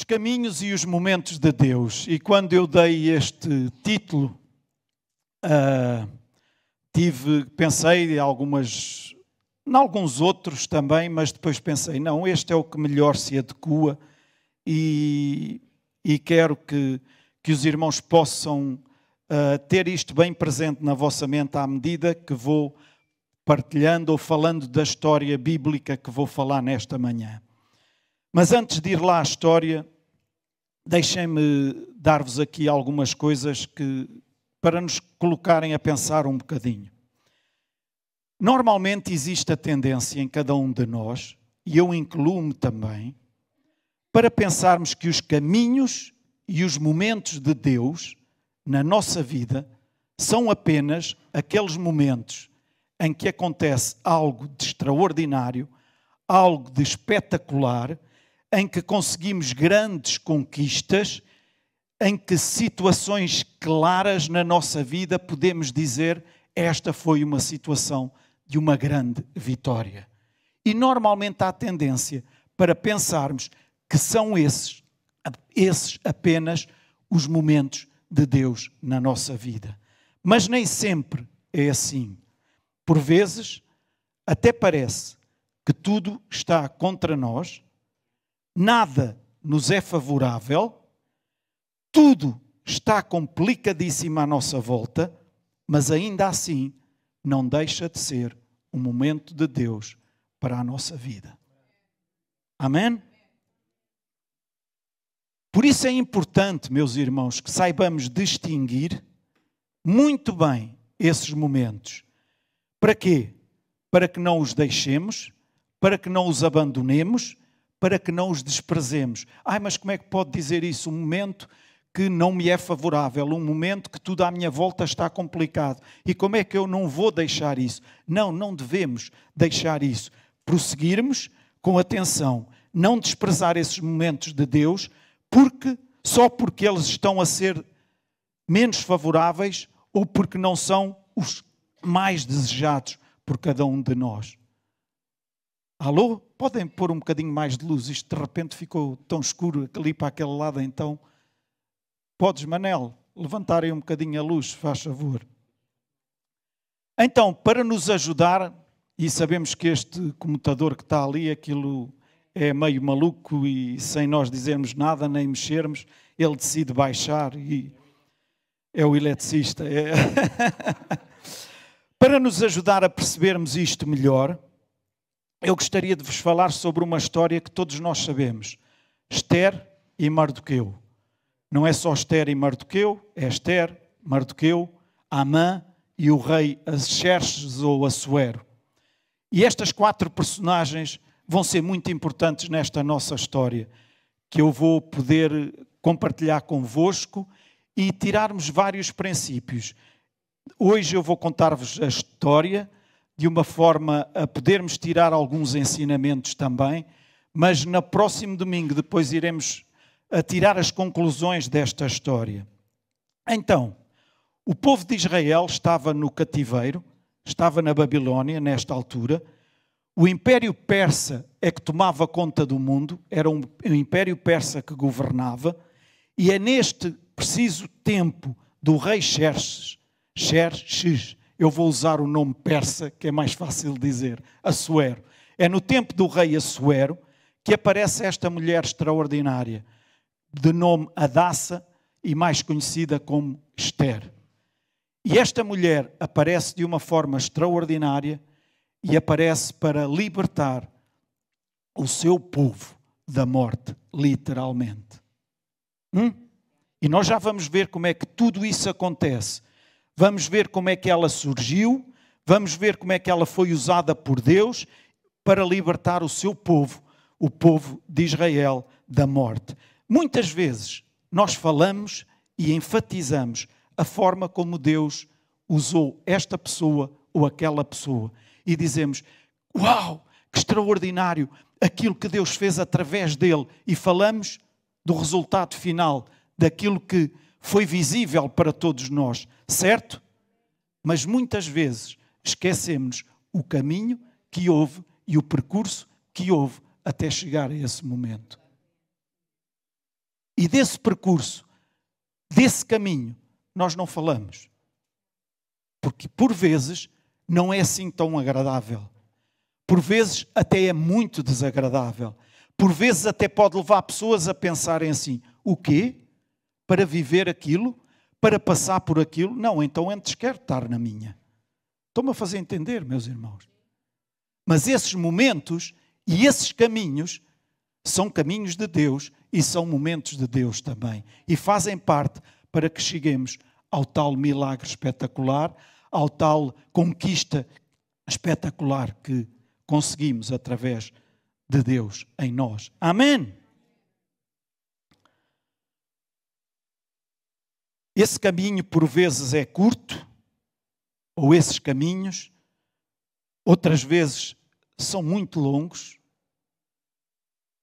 Os caminhos e os momentos de Deus. E quando eu dei este título, uh, tive, pensei em algumas, em alguns outros também, mas depois pensei, não, este é o que melhor se adequa e, e quero que, que os irmãos possam uh, ter isto bem presente na vossa mente à medida que vou partilhando ou falando da história bíblica que vou falar nesta manhã. Mas antes de ir lá à história, deixem-me dar-vos aqui algumas coisas que para nos colocarem a pensar um bocadinho. Normalmente existe a tendência em cada um de nós, e eu incluo-me também, para pensarmos que os caminhos e os momentos de Deus na nossa vida são apenas aqueles momentos em que acontece algo de extraordinário, algo de espetacular, em que conseguimos grandes conquistas, em que situações claras na nossa vida podemos dizer esta foi uma situação de uma grande vitória. E normalmente há tendência para pensarmos que são esses, esses apenas os momentos de Deus na nossa vida. Mas nem sempre é assim. Por vezes, até parece que tudo está contra nós, nada nos é favorável, tudo está complicadíssimo à nossa volta, mas ainda assim não deixa de ser um momento de Deus para a nossa vida. Amém? Por isso é importante, meus irmãos, que saibamos distinguir muito bem esses momentos. Para quê? Para que não os deixemos, para que não os abandonemos, para que não os desprezemos. Ai, mas como é que pode dizer isso? Um momento que não me é favorável, um momento que tudo à minha volta está complicado. E como é que eu não vou deixar isso? Não, não devemos deixar isso. Prosseguirmos com atenção, não desprezar esses momentos de Deus, porque só porque eles estão a ser menos favoráveis ou porque não são os mais desejados por cada um de nós. Alô? Podem pôr um bocadinho mais de luz? Isto de repente ficou tão escuro ali para aquele lado, então. Podes, Manel, levantarem um bocadinho a luz, faz favor. Então, para nos ajudar, e sabemos que este comutador que está ali, aquilo é meio maluco e sem nós dizermos nada nem mexermos, ele decide baixar e é o eletricista. É... Para nos ajudar a percebermos isto melhor, eu gostaria de vos falar sobre uma história que todos nós sabemos: Esther e Mardoqueu. Não é só Esther e Mardoqueu, é Esther, Mardoqueu, Amã e o rei Xerxes ou Assuero. E estas quatro personagens vão ser muito importantes nesta nossa história, que eu vou poder compartilhar convosco e tirarmos vários princípios. Hoje eu vou contar-vos a história de uma forma a podermos tirar alguns ensinamentos também, mas no próximo domingo depois iremos a tirar as conclusões desta história. Então, o povo de Israel estava no cativeiro, estava na Babilónia nesta altura, o Império Persa é que tomava conta do mundo, era um, um Império Persa que governava, e é neste preciso tempo do rei Xerxes, Xerxes, eu vou usar o nome persa, que é mais fácil dizer, Assuero. É no tempo do rei Assuero que aparece esta mulher extraordinária, de nome Adassa e mais conhecida como Esther. E esta mulher aparece de uma forma extraordinária e aparece para libertar o seu povo da morte, literalmente. Hum? E nós já vamos ver como é que tudo isso acontece. Vamos ver como é que ela surgiu, vamos ver como é que ela foi usada por Deus para libertar o seu povo, o povo de Israel, da morte. Muitas vezes nós falamos e enfatizamos a forma como Deus usou esta pessoa ou aquela pessoa e dizemos: Uau, que extraordinário aquilo que Deus fez através dele, e falamos do resultado final, daquilo que foi visível para todos nós, certo? Mas muitas vezes esquecemos o caminho que houve e o percurso que houve até chegar a esse momento. E desse percurso, desse caminho, nós não falamos. Porque por vezes não é assim tão agradável. Por vezes até é muito desagradável. Por vezes até pode levar pessoas a pensarem assim: o quê? Para viver aquilo? Para passar por aquilo? Não, então antes quero estar na minha. Estão-me a fazer entender, meus irmãos. Mas esses momentos e esses caminhos são caminhos de Deus e são momentos de Deus também. E fazem parte para que cheguemos ao tal milagre espetacular, ao tal conquista espetacular que conseguimos através de Deus em nós. Amém. Esse caminho por vezes é curto, ou esses caminhos, outras vezes são muito longos,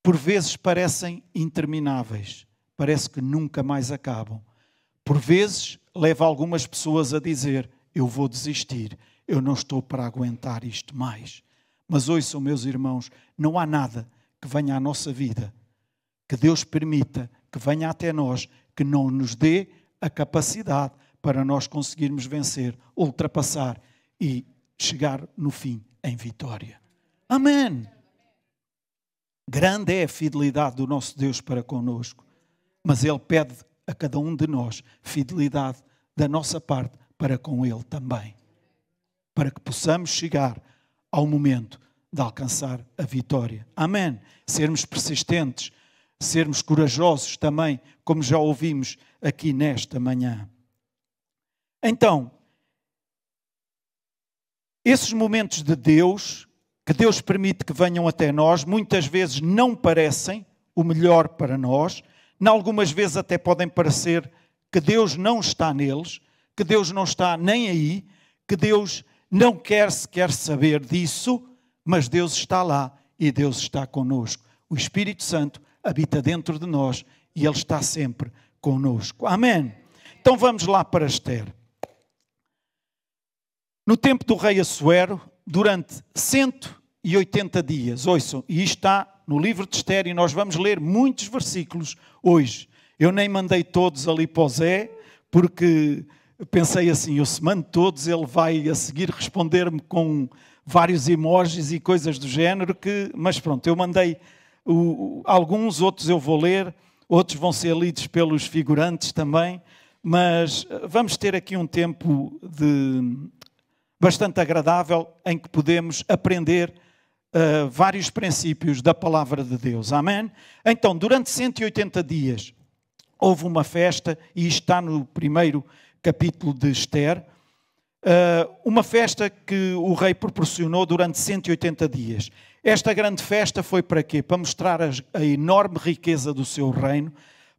por vezes parecem intermináveis, parece que nunca mais acabam. Por vezes leva algumas pessoas a dizer: Eu vou desistir, eu não estou para aguentar isto mais. Mas ouçam, meus irmãos, não há nada que venha à nossa vida, que Deus permita que venha até nós, que não nos dê a capacidade para nós conseguirmos vencer, ultrapassar e chegar no fim em vitória. Amém. Grande é a fidelidade do nosso Deus para conosco, mas Ele pede a cada um de nós fidelidade da nossa parte para com Ele também, para que possamos chegar ao momento de alcançar a vitória. Amém. Sermos persistentes, sermos corajosos também, como já ouvimos aqui nesta manhã. Então, esses momentos de Deus, que Deus permite que venham até nós, muitas vezes não parecem o melhor para nós, algumas vezes até podem parecer que Deus não está neles, que Deus não está nem aí, que Deus não quer sequer saber disso, mas Deus está lá e Deus está conosco. O Espírito Santo habita dentro de nós e Ele está sempre conosco. Amém. Então vamos lá para Esther. No tempo do rei Assuero, durante 180 dias, ouçam, e está no livro de Esther, e nós vamos ler muitos versículos hoje. Eu nem mandei todos ali para o Zé, porque pensei assim: eu se mando todos, ele vai a seguir responder-me com vários emojis e coisas do género, que, mas pronto, eu mandei o, alguns, outros eu vou ler, outros vão ser lidos pelos figurantes também, mas eh, vamos ter aqui um tempo de bastante agradável em que podemos aprender uh, vários princípios da palavra de Deus. Amém? Então, durante 180 dias houve uma festa, e está no primeiro capítulo de Esther, uh, uma festa que o rei proporcionou durante 180 dias. Esta grande festa foi para quê? Para mostrar a, enorme riqueza do seu reino,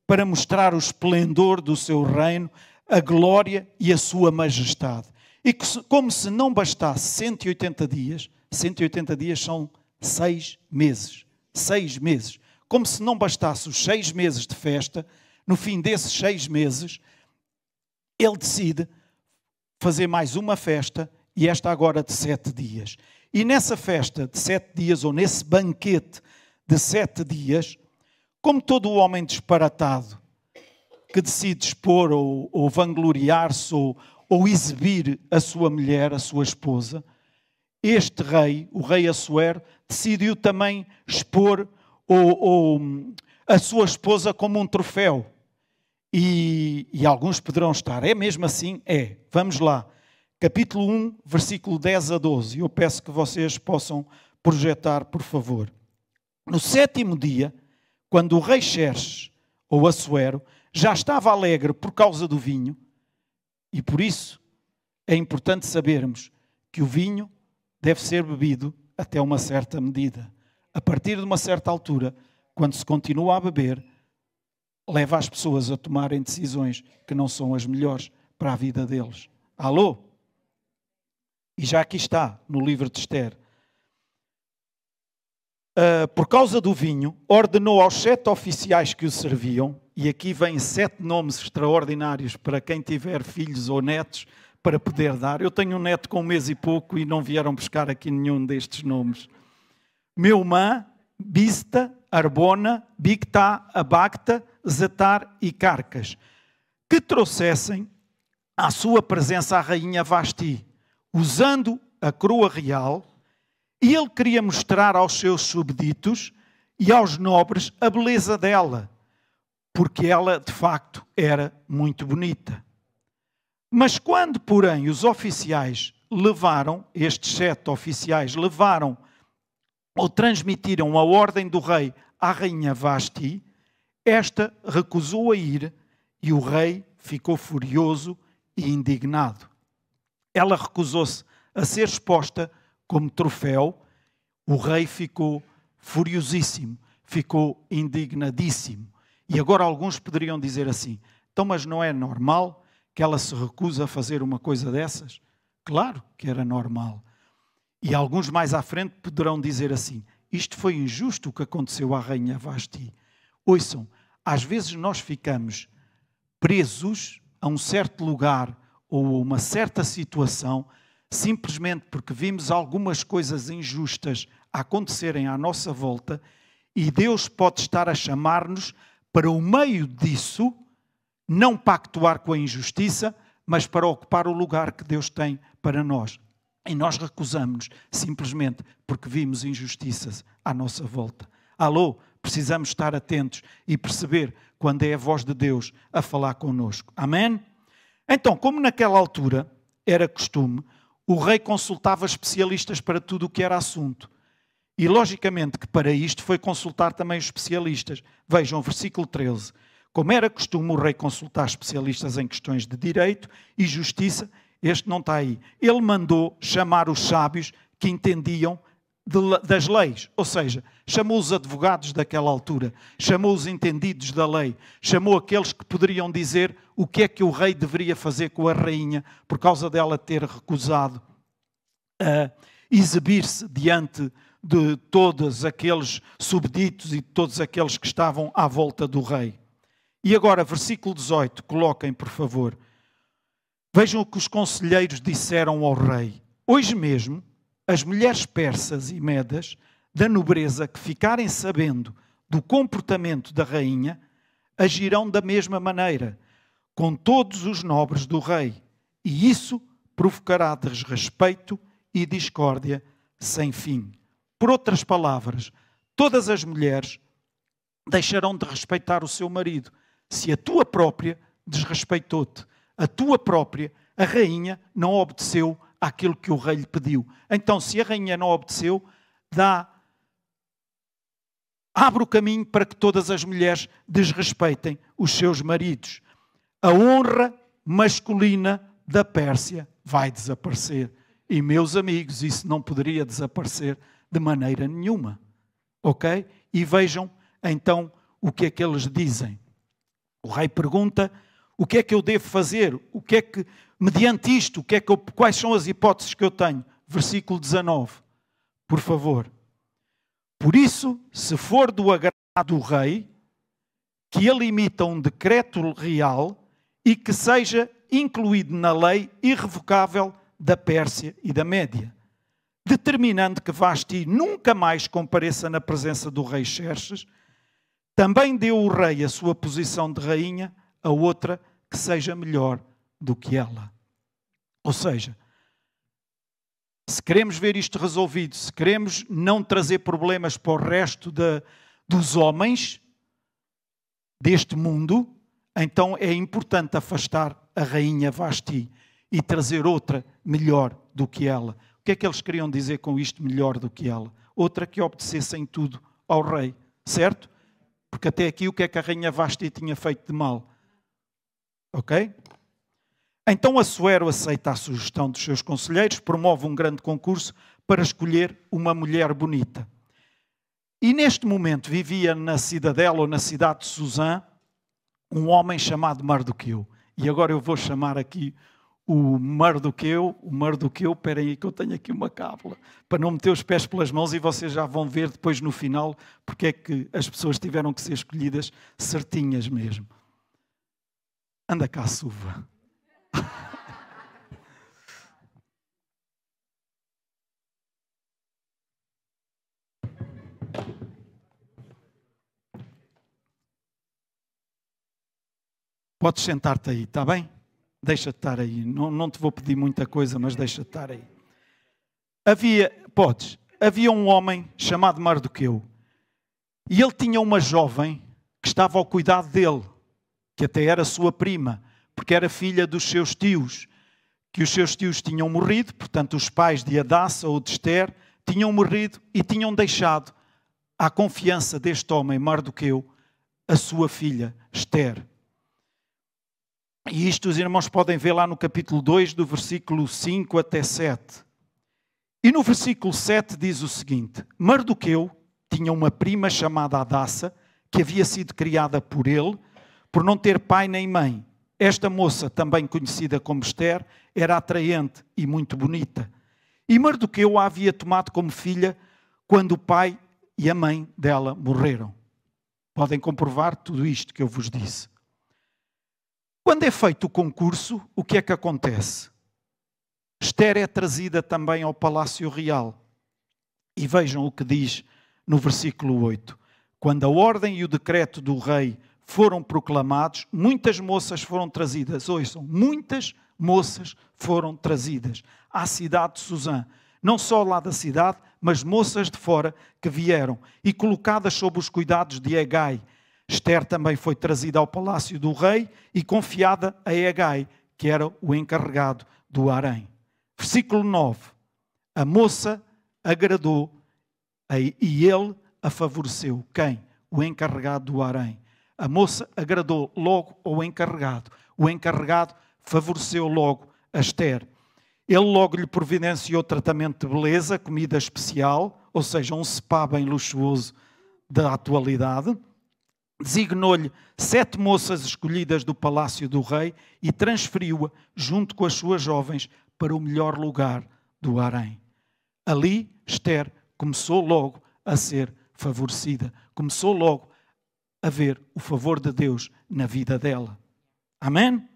para mostrar o esplendor do seu reino, a glória e a sua majestade. E como se não bastasse 180 dias, 180 dias são seis meses. Seis meses. Como se não bastasse os seis meses de festa, no fim desses seis meses, ele decide fazer mais uma festa, e esta agora de sete dias. E nessa festa de sete dias, ou nesse banquete de sete dias, como todo o homem disparatado que decide expor ou, ou vangloriar-se ou, ou exibir a sua mulher, a sua esposa, este rei, o rei Assuero, decidiu também expor ou, ou, a sua esposa como um troféu. E, e, alguns poderão estar, é mesmo assim? É. Vamos lá. Capítulo 1, versículo 10 a 12. Eu peço que vocês possam projetar, por favor. No sétimo dia, quando o rei Xerxes, ou Assuero, já estava alegre por causa do vinho, e por isso é importante sabermos que o vinho deve ser bebido até uma certa medida. A partir de uma certa altura, quando se continua a beber, leva as pessoas a tomarem decisões que não são as melhores para a vida deles. Alô? E já aqui está, no livro de Esther. Uh, por causa do vinho, ordenou aos sete oficiais que o serviam, e aqui vêm sete nomes extraordinários para quem tiver filhos ou netos para poder dar. Eu tenho um neto com um mês e pouco e não vieram buscar aqui nenhum destes nomes. Meumã, Bista, Arbona, Bictá, Abacta, Zetar e Carcas, que trouxessem à sua presença a rainha Vasti, usando a coroa real, e ele queria mostrar aos seus súbditos e aos nobres a beleza dela, porque ela de facto era muito bonita. Mas quando, porém, os oficiais levaram, estes sete oficiais levaram ou transmitiram a ordem do rei à rainha Vasti, esta recusou a ir e o rei ficou furioso e indignado. Ela recusou-se a ser exposta como troféu. O rei ficou furiosíssimo, ficou indignadíssimo. E agora alguns poderiam dizer assim: então, mas não é normal que ela se recusa a fazer uma coisa dessas? Claro que era normal. E alguns mais à frente poderão dizer assim: isto foi injusto o que aconteceu à rainha Vasti. Ouçam, às vezes nós ficamos presos a um certo lugar ou uma certa situação simplesmente porque vimos algumas coisas injustas acontecerem à nossa volta e Deus pode estar a chamar-nos para o meio disso não pactuar com a injustiça, mas para ocupar o lugar que Deus tem para nós. E nós recusamos simplesmente porque vimos injustiças à nossa volta. Alô, precisamos estar atentos e perceber quando é a voz de Deus a falar conosco. Amém? Então, como naquela altura era costume, o rei consultava especialistas para tudo o que era assunto. E logicamente que para isto foi consultar também os especialistas. Vejam o versículo 13. Como era costume o rei consultar especialistas em questões de direito e justiça, este não está aí. Ele mandou chamar os sábios que entendiam de, das leis, ou seja, chamou os advogados daquela altura, chamou os entendidos da lei, chamou aqueles que poderiam dizer o que é que o rei deveria fazer com a rainha por causa dela ter recusado a exibir-se diante de todos aqueles subditos e de todos aqueles que estavam à volta do rei. E agora, versículo 18, coloquem, por favor. Vejam o que os conselheiros disseram ao rei. Hoje mesmo, as mulheres persas e medas da nobreza que ficarem sabendo do comportamento da rainha agirão da mesma maneira, com todos os nobres do rei, e isso provocará desrespeito e discórdia sem fim. Por outras palavras, todas as mulheres deixarão de respeitar o seu marido se a tua própria desrespeitou-te, a tua própria, a rainha, não obedeceu àquilo que o rei lhe pediu. Então, se a rainha não obedeceu, dá abre o caminho para que todas as mulheres desrespeitem os seus maridos. A honra masculina da Pérsia vai desaparecer. E, meus amigos, isso não poderia desaparecer de maneira nenhuma. Ok? E vejam então o que é que eles dizem. O rei pergunta: o que é que eu devo fazer? O que é que, mediante isto, que é que eu, quais são as hipóteses que eu tenho? Versículo 19, por favor. Por isso, se for do agrado do rei, que ele imita um decreto real e que seja incluído na lei irrevogável da Pérsia e da Média, determinando que Vasti nunca mais compareça na presença do rei Xerxes, também deu o rei a sua posição de rainha a outra que seja melhor do que ela. Ou seja, se queremos ver isto resolvido, se queremos não trazer problemas para o resto de, dos homens deste mundo, então é importante afastar a rainha Vasti e trazer outra melhor do que ela. O que é que eles queriam dizer com isto melhor do que ela? Outra que obedecesse em tudo ao rei, certo? Porque até aqui o que é que a rainha Vasti tinha feito de mal? Ok? Então Assuero aceita a sugestão dos seus conselheiros, promove um grande concurso para escolher uma mulher bonita. E neste momento vivia na cidadela ou na cidade de Suzã um homem chamado Mardoqueu. E agora eu vou chamar aqui o Mardoqueu, o Mardoqueu, esperem aí que eu tenho aqui uma cábula, para não meter os pés pelas mãos e vocês já vão ver depois no final porque é que as pessoas tiveram que ser escolhidas certinhas mesmo. Anda cá, suva. Podes sentar-te aí, está bem? Deixa-te estar aí. Não, não te vou pedir muita coisa, mas deixa-te estar aí. Havia, podes, havia um homem chamado Mardoqueu. E ele tinha uma jovem que estava ao cuidado dele, que até era sua prima, porque era filha dos seus tios, que os seus tios tinham morrido, portanto, os pais de Adassa ou de Esther tinham morrido e tinham deixado à confiança deste homem, Mardoqueu, a sua filha, Esther. E isto os irmãos podem ver lá no capítulo 2, do versículo 5 até 7. E no versículo 7 diz o seguinte: Mardoqueu tinha uma prima chamada Adassa, que havia sido criada por ele, por não ter pai nem mãe. Esta moça, também conhecida como Esther, era atraente e muito bonita. E Mardoqueu a havia tomado como filha quando o pai e a mãe dela morreram. Podem comprovar tudo isto que eu vos disse. Quando é feito o concurso, o que é que acontece? Esther é trazida também ao Palácio Real. E vejam o que diz no versículo 8. Quando a ordem e o decreto do rei foram proclamados, muitas moças foram trazidas. Ouçam, muitas moças foram trazidas à cidade de Suzã. Não só lá da cidade, mas moças de fora que vieram e colocadas sob os cuidados de Egai. Esther também foi trazida ao palácio do rei e confiada a Egai, que era o encarregado do harém. Versículo 9. A moça agradou e ele a favoreceu. Quem? O encarregado do harém. A moça agradou logo ao encarregado. O encarregado favoreceu logo a Esther. Ele logo lhe providenciou tratamento de beleza, comida especial, ou seja, um spa bem luxuoso da atualidade. Designou-lhe sete moças escolhidas do palácio do rei e transferiu-a, junto com as suas jovens, para o melhor lugar do harém. Ali, Esther começou logo a ser favorecida, começou logo a ver o favor de Deus na vida dela. Amém?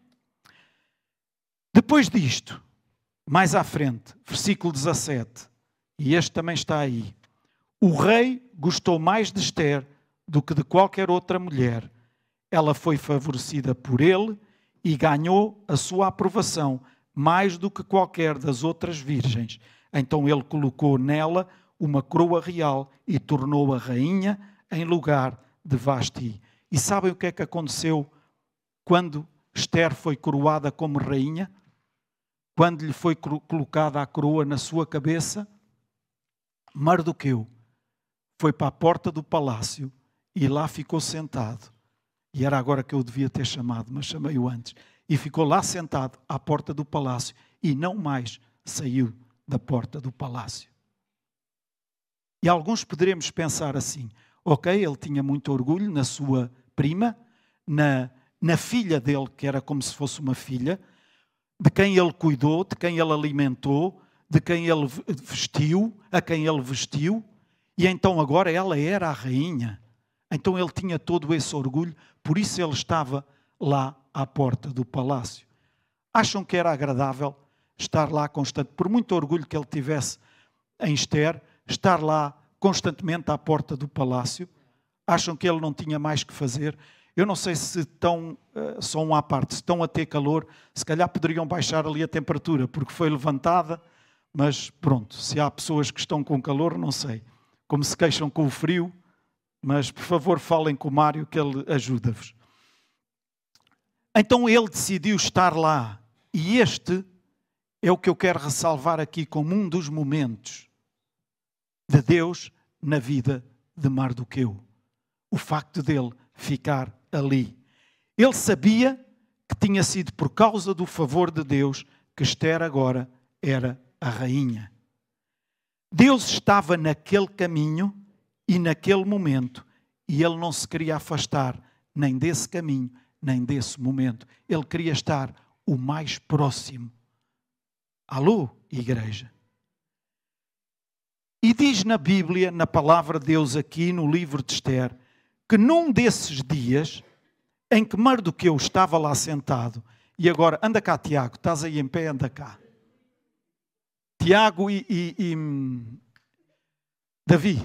Depois disto, mais à frente, versículo 17, e este também está aí. O rei gostou mais de Esther do que de qualquer outra mulher. Ela foi favorecida por ele e ganhou a sua aprovação mais do que qualquer das outras virgens. Então ele colocou nela uma coroa real e tornou-a rainha em lugar de Vasti. E sabem o que é que aconteceu quando Esther foi coroada como rainha? Quando lhe foi colocada a coroa na sua cabeça, Mardoqueu foi para a porta do palácio e lá ficou sentado. E era agora que eu devia ter chamado, mas chamei-o antes. E ficou lá sentado à porta do palácio e não mais saiu da porta do palácio. E alguns poderemos pensar assim: ok, ele tinha muito orgulho na sua prima, na, na filha dele, que era como se fosse uma filha, de quem ele cuidou, de quem ele alimentou, de quem ele vestiu, a quem ele vestiu, e então agora ela era a rainha. Então ele tinha todo esse orgulho, por isso ele estava lá à porta do palácio. Acham que era agradável estar lá constante, por muito orgulho que ele tivesse em Esther, estar lá constantemente à porta do palácio? Acham que ele não tinha mais que fazer? Eu não sei se estão, eh, só um à parte, se estão a ter calor, se calhar poderiam baixar ali a temperatura, porque foi levantada, mas pronto, se há pessoas que estão com calor, não sei. Como se queixam com o frio, mas por favor falem com o Mário que ele ajuda-vos. Então ele decidiu estar lá, e este é o que eu quero ressalvar aqui como um dos momentos de Deus na vida de Mardoqueu. O facto dele ficar ali. Ele sabia que tinha sido por causa do favor de Deus que Esther agora era a rainha. Deus estava naquele caminho e naquele momento e ele não se queria afastar nem desse caminho, nem desse momento. Ele queria estar o mais próximo. Alô, igreja. E diz na Bíblia, na palavra de Deus aqui no livro de Esther, que num desses dias em que Mardoqueu estava lá sentado, e agora, anda cá, Tiago, estás aí em pé, anda cá. Tiago e, e, e Davi,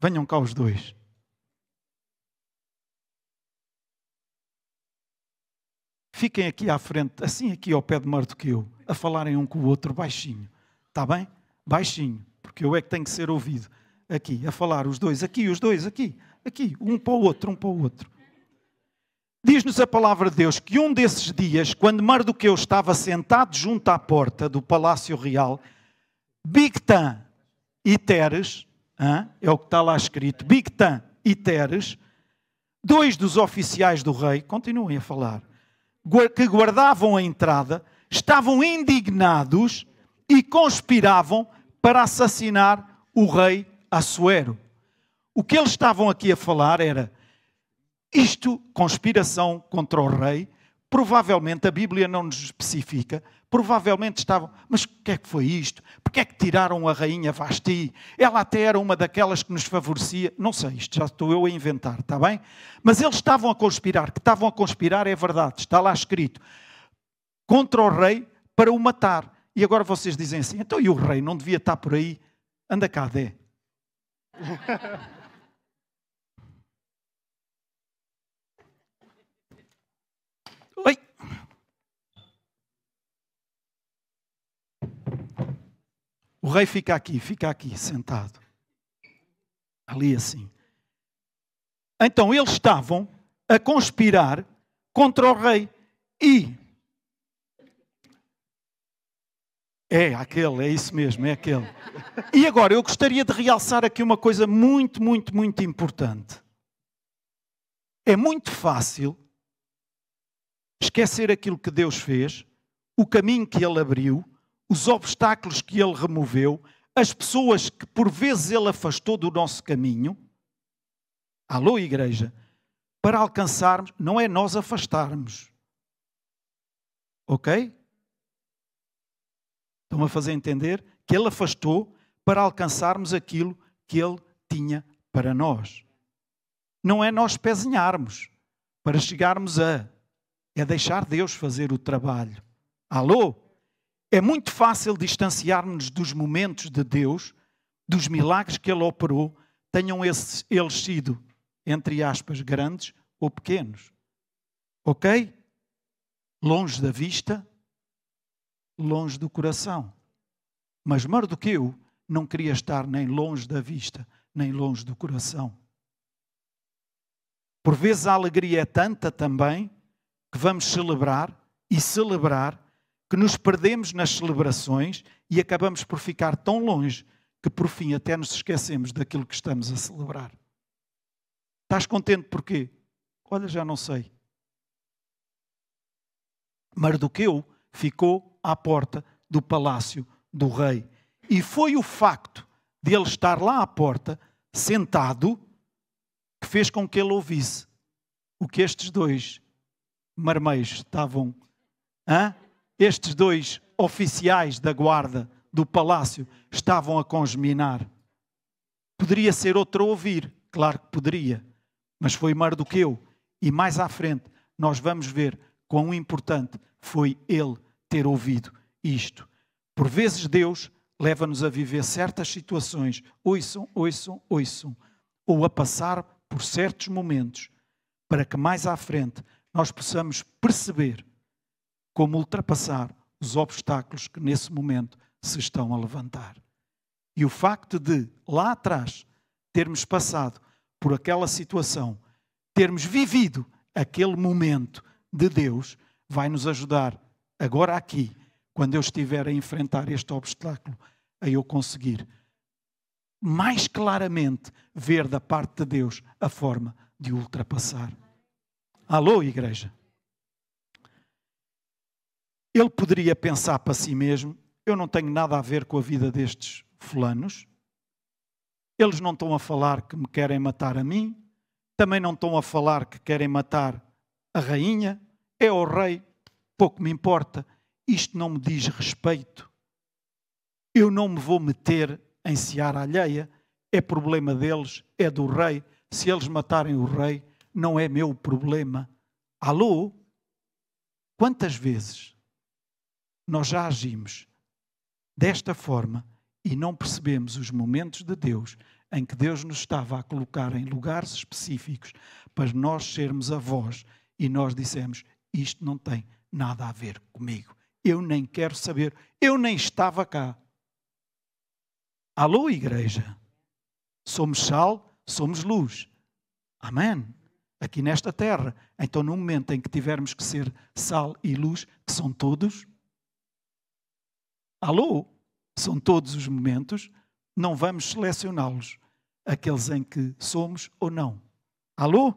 venham cá os dois. fiquem aqui à frente, assim aqui ao pé de Mardoqueu, a falarem um com o outro baixinho. Está bem? Baixinho, porque eu é que tenho que ser ouvido. Aqui, a falar os dois, aqui, os dois, aqui, aqui, um para o outro, um para o outro. Diz-nos a palavra de Deus que um desses dias, quando Mardoqueu estava sentado junto à porta do palácio real, Bigtan e Teres, é o que está lá escrito, Bigtan e Teres, dois dos oficiais do rei, continuem a falar, que guardavam a entrada, estavam indignados e conspiravam para assassinar o rei Assuero. O que eles estavam aqui a falar era isto, conspiração contra o rei, provavelmente a Bíblia não nos especifica, provavelmente estavam, mas o que é que foi isto? Porquê é que tiraram a rainha Vasti? Ela até era uma daquelas que nos favorecia, não sei, isto já estou eu a inventar, está bem? Mas eles estavam a conspirar, que estavam a conspirar é verdade, está lá escrito, contra o rei para o matar. E agora vocês dizem assim, então e o rei não devia estar por aí? Anda cá, Dé. O rei fica aqui, fica aqui, sentado. Ali assim. Então eles estavam a conspirar contra o rei. E. É aquele, é isso mesmo, é aquele. E agora eu gostaria de realçar aqui uma coisa muito, muito, muito importante. É muito fácil esquecer aquilo que Deus fez, o caminho que Ele abriu, os obstáculos que Ele removeu, as pessoas que por vezes Ele afastou do nosso caminho. Alô, igreja, para alcançarmos, não é nós afastarmos. Ok? Estão a fazer entender que Ele afastou para alcançarmos aquilo que Ele tinha para nós. Não é nós pezinharmos para chegarmos a é deixar Deus fazer o trabalho. Alô? É muito fácil distanciar-nos dos momentos de Deus, dos milagres que Ele operou, tenham esses, eles sido, entre aspas, grandes ou pequenos. Ok? Longe da vista, longe do coração. Mas Mardoqueu não queria estar nem longe da vista, nem longe do coração. Por vezes a alegria é tanta também que vamos celebrar e celebrar que nos perdemos nas celebrações e acabamos por ficar tão longe que por fim até nos esquecemos daquilo que estamos a celebrar. Estás contente porquê? Olha, já não sei. Mardoqueu ficou à porta do palácio do rei. E foi o facto de ele estar lá à porta, sentado, que fez com que ele ouvisse o que estes dois marmeios estavam. Hã? Estes dois oficiais da guarda do palácio estavam a congeminar. Poderia ser outro a ouvir, claro que poderia, mas foi Mardoqueu. E mais à frente nós vamos ver quão importante foi ele ter ouvido isto. Por vezes Deus leva-nos a viver certas situações, ouçam, ouçam, ouçam, ou a passar por certos momentos, para que mais à frente nós possamos perceber como ultrapassar os obstáculos que nesse momento se estão a levantar. E o facto de, lá atrás, termos passado por aquela situação, termos vivido aquele momento de Deus, vai nos ajudar agora aqui, quando eu estiver a enfrentar este obstáculo, a eu conseguir mais claramente ver da parte de Deus a forma de ultrapassar. Alô, igreja? Ele poderia pensar para si mesmo: eu não tenho nada a ver com a vida destes fulanos. Eles não estão a falar que me querem matar a mim, também não estão a falar que querem matar a rainha, é o rei, pouco me importa. Isto não me diz respeito. Eu não me vou meter em seara alheia. É problema deles, é do rei. Se eles matarem o rei, não é meu problema. Alô? Quantas vezes nós já agimos desta forma e não percebemos os momentos de Deus em que Deus nos estava a colocar em lugares específicos para nós sermos a voz e nós dissemos: isto não tem nada a ver comigo. Eu nem quero saber, eu nem estava cá. Alô, igreja? Somos sal, somos luz. Amém? Aqui nesta terra. Então, no momento em que tivermos que ser sal e luz, que são todos. Alô? São todos os momentos. Não vamos selecioná-los. Aqueles em que somos ou não. Alô?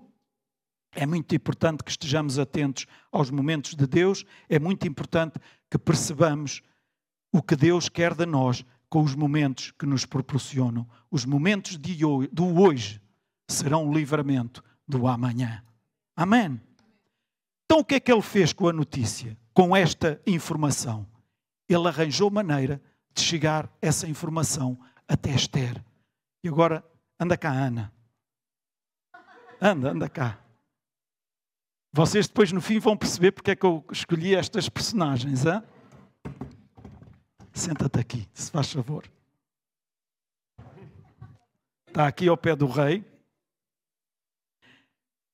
É muito importante que estejamos atentos aos momentos de Deus, é muito importante que percebamos o que Deus quer de nós com os momentos que nos proporcionam. Os momentos hoje, do hoje serão o livramento do amanhã. Amém. Então o que é que ele fez com a notícia, com esta informação? Ele arranjou maneira de chegar essa informação até Esther. E agora anda cá, Ana. Anda, anda cá. Vocês depois no fim vão perceber porque é que eu escolhi estas personagens. Senta-te aqui, se faz favor. Está aqui ao pé do rei.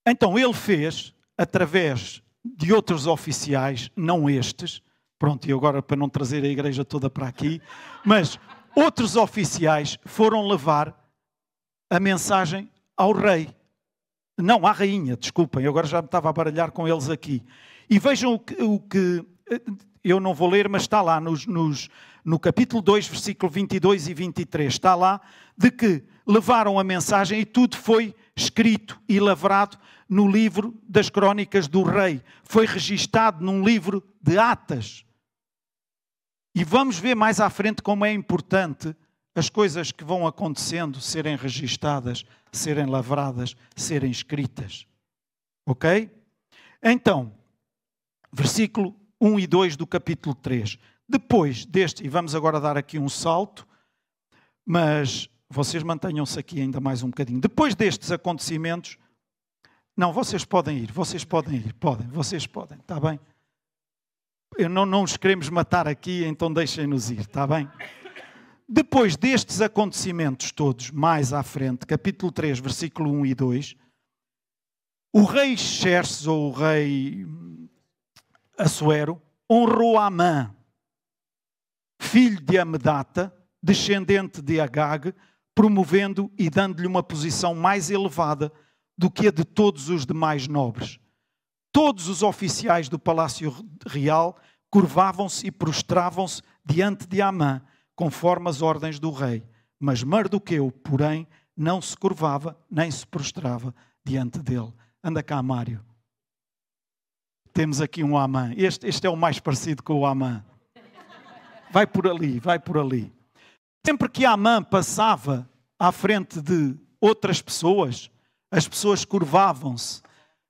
Então ele fez, através de outros oficiais, não estes, pronto, e agora para não trazer a igreja toda para aqui, mas outros oficiais foram levar a mensagem ao rei. Não, à rainha, desculpem, agora já me estava a baralhar com eles aqui. E vejam o que, o que eu não vou ler, mas está lá nos, nos, no capítulo 2, versículo 22 e 23, está lá de que levaram a mensagem e tudo foi escrito e lavrado no livro das crónicas do rei. Foi registado num livro de atas. E vamos ver mais à frente como é importante as coisas que vão acontecendo serem registadas, serem lavradas, serem escritas. Ok? Então, versículo 1 e 2 do capítulo 3. Depois deste, e vamos agora dar aqui um salto, mas vocês mantenham-se aqui ainda mais um bocadinho. Depois destes acontecimentos, não, vocês podem ir, vocês podem ir, podem, vocês podem, está bem? Eu não, não os queremos matar aqui, então deixem-nos ir, está bem? Depois destes acontecimentos todos, mais à frente, capítulo 3, versículo 1 e 2, o rei Xerxes, ou o rei Assuero, honrou Amã, filho de Amedata, descendente de Agag, promovendo e dando-lhe uma posição mais elevada do que a de todos os demais nobres. Todos os oficiais do palácio real curvavam-se e prostravam-se diante de Amã, conforme as ordens do rei. Mas Mardoqueu, porém, não se curvava nem se prostrava diante dele. Anda cá, Mário. Temos aqui um Amã. Este, este é o mais parecido com o Amã. Vai por ali, vai por ali. Sempre que Amã passava à frente de outras pessoas, as pessoas curvavam-se,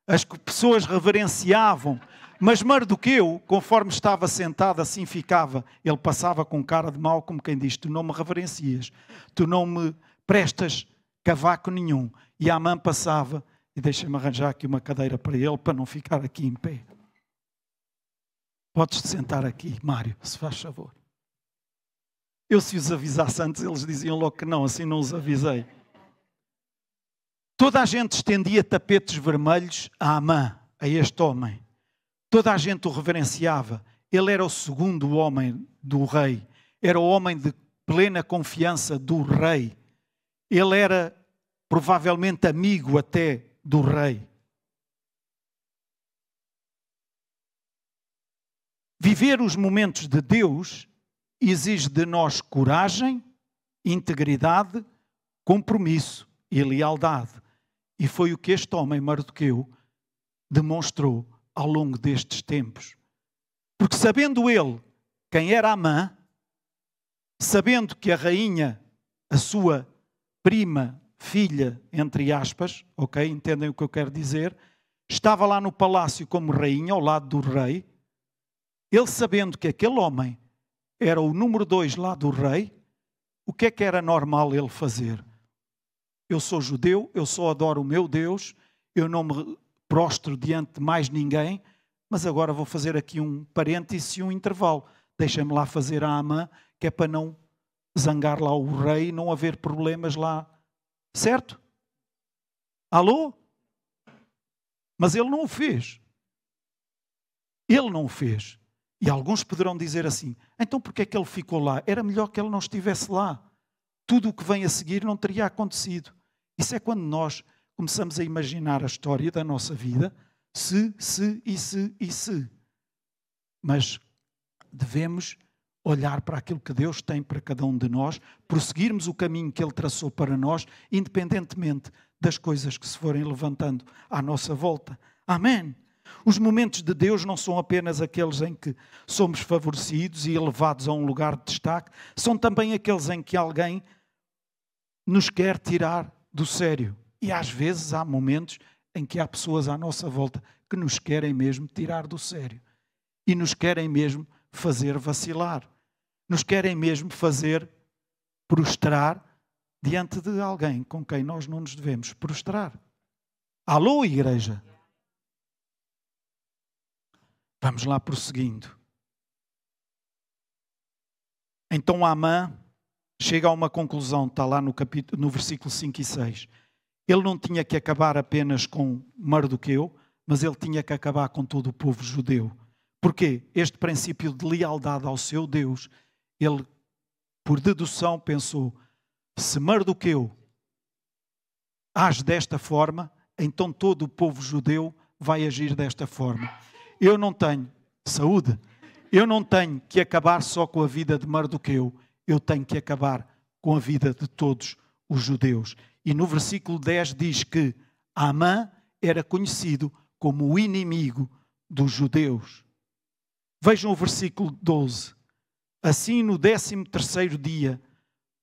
as pessoas reverenciavam, mas Mardoqueu, conforme estava sentado, assim ficava. Ele passava com cara de mal, como quem diz: Tu não me reverencias, tu não me prestas cavaco nenhum. E a mãe passava, e deixa-me arranjar aqui uma cadeira para ele, para não ficar aqui em pé. Podes te sentar aqui, Mário, se faz favor. Eu, se os avisasse antes, eles diziam logo que não, assim não os avisei. Toda a gente estendia tapetes vermelhos à Amã, a este homem. Toda a gente o reverenciava. Ele era o segundo homem do rei. Era o homem de plena confiança do rei. Ele era provavelmente amigo até do rei. Viver os momentos de Deus exige de nós coragem, integridade, compromisso e lealdade. E foi o que este homem, Mardoqueu, demonstrou ao longo destes tempos. Porque sabendo ele quem era Amã, sabendo que a rainha, a sua prima, filha, entre aspas, ok? Entendem o que eu quero dizer? Estava lá no palácio como rainha, ao lado do rei. Ele sabendo que aquele homem era o número dois lá do rei, o que é que era normal ele fazer? Eu sou judeu, eu só adoro o meu Deus, eu não me prostro diante de mais ninguém, mas agora vou fazer aqui um parêntese e um intervalo. Deixem-me lá fazer a Amã, que é para não zangar lá o rei e não haver problemas lá. Certo? Alô? Mas ele não o fez. Ele não o fez. E alguns poderão dizer assim: então por que é que ele ficou lá? Era melhor que ele não estivesse lá. Tudo o que vem a seguir não teria acontecido. Isso é quando nós começamos a imaginar a história da nossa vida, se, se e se e se. Mas devemos olhar para aquilo que Deus tem para cada um de nós, prosseguirmos o caminho que Ele traçou para nós, independentemente das coisas que se forem levantando à nossa volta. Amém. Os momentos de Deus não são apenas aqueles em que somos favorecidos e elevados a um lugar de destaque, são também aqueles em que alguém nos quer tirar do sério. E às vezes há momentos em que há pessoas à nossa volta que nos querem mesmo tirar do sério e nos querem mesmo fazer vacilar, nos querem mesmo fazer prostrar diante de alguém com quem nós não nos devemos prostrar. Alô, igreja? Vamos lá prosseguindo. Então Amã chega a uma conclusão, está lá no, capítulo, no versículo 5 e 6. Ele não tinha que acabar apenas com Mardoqueu, mas ele tinha que acabar com todo o povo judeu. Porquê? Este princípio de lealdade ao seu Deus, ele, por dedução, pensou: se Mardoqueu age desta forma, então todo o povo judeu vai agir desta forma. Eu não tenho saúde, eu não tenho que acabar só com a vida de Mardoqueu, eu tenho que acabar com a vida de todos os judeus. E no versículo 10 diz que Amã era conhecido como o inimigo dos judeus. Vejam o versículo 12. Assim, no décimo terceiro dia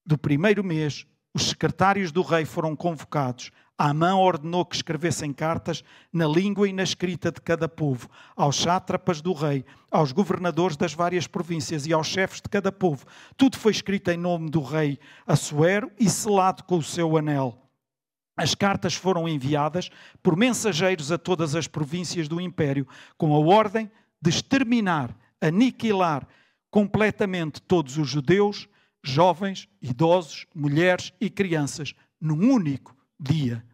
do primeiro mês, os secretários do rei foram convocados Amã ordenou que escrevessem cartas na língua e na escrita de cada povo, aos sátrapas do rei, aos governadores das várias províncias e aos chefes de cada povo. Tudo foi escrito em nome do rei Assuero e selado com o seu anel. As cartas foram enviadas por mensageiros a todas as províncias do império, com a ordem de exterminar, aniquilar completamente todos os judeus, jovens, idosos, mulheres e crianças, num único dia,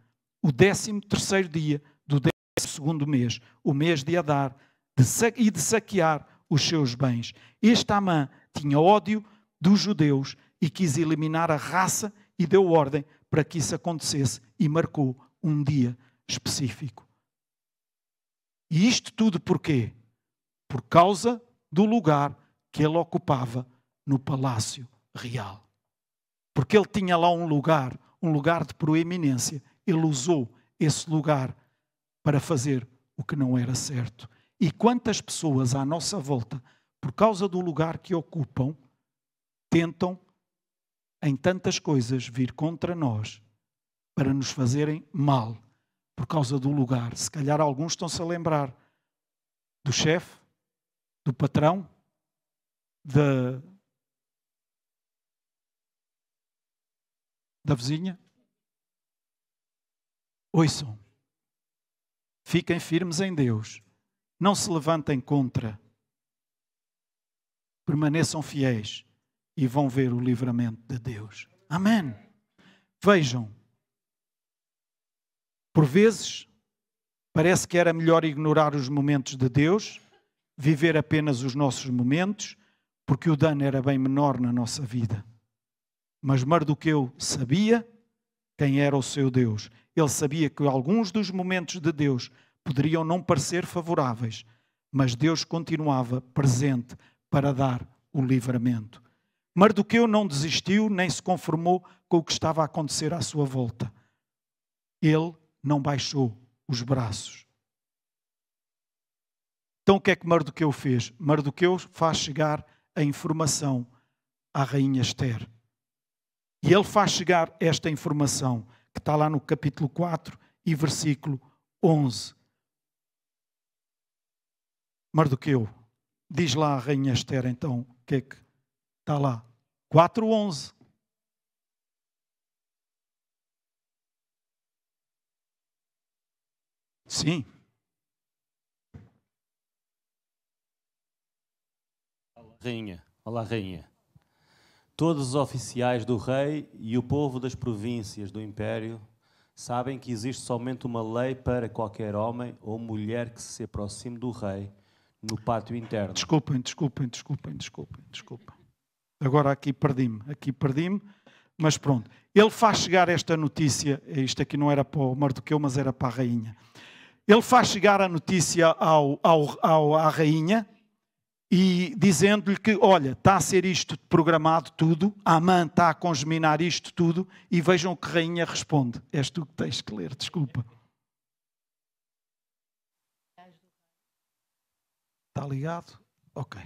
o décimo terceiro dia do décimo segundo mês, o mês de Adar, de e de saquear os seus bens. Este Amã tinha ódio dos judeus e quis eliminar a raça e deu ordem para que isso acontecesse e marcou um dia específico. E isto tudo porquê? Por causa do lugar que ele ocupava no palácio real. Porque ele tinha lá um lugar um lugar de proeminência, ele usou esse lugar para fazer o que não era certo. E quantas pessoas à nossa volta, por causa do lugar que ocupam, tentam em tantas coisas vir contra nós para nos fazerem mal por causa do lugar. Se calhar alguns estão-se a lembrar do chefe, do patrão, da, da vizinha? Ouçam. Fiquem firmes em Deus. Não se levantem contra. Permaneçam fiéis e vão ver o livramento de Deus. Amém. Vejam. Por vezes, parece que era melhor ignorar os momentos de Deus, viver apenas os nossos momentos, porque o dano era bem menor na nossa vida. Mas Mardoqueu sabia quem era o seu Deus. Ele sabia que alguns dos momentos de Deus poderiam não parecer favoráveis, mas Deus continuava presente para dar o livramento. Mardoqueu não desistiu nem se conformou com o que estava a acontecer à sua volta. Ele não baixou os braços. Então o que é que Mardoqueu fez? Mardoqueu faz chegar a informação à rainha Esther. E ele faz chegar esta informação, que está lá no capítulo 4 e versículo 11. Mardoqueu, diz lá a rainha Esther então, o que é que está lá? 4.11. Sim. Rainha, olá rainha. Todos os oficiais do rei e o povo das províncias do império sabem que existe somente uma lei para qualquer homem ou mulher que se aproxime do rei, no pátio interno. Desculpem, desculpem, desculpem, desculpem, desculpem. Agora aqui perdi-me, aqui perdi-me, mas pronto. Ele faz chegar esta notícia, isto aqui não era para o Mardoqueu, mas era para a rainha. Ele faz chegar a notícia ao, ao, ao à rainha e dizendo-lhe que, olha, está a ser isto programado tudo, a Amã está a congeminar isto tudo, e vejam que rainha responde. És tu que tens que ler, desculpa. Está ligado? Ok.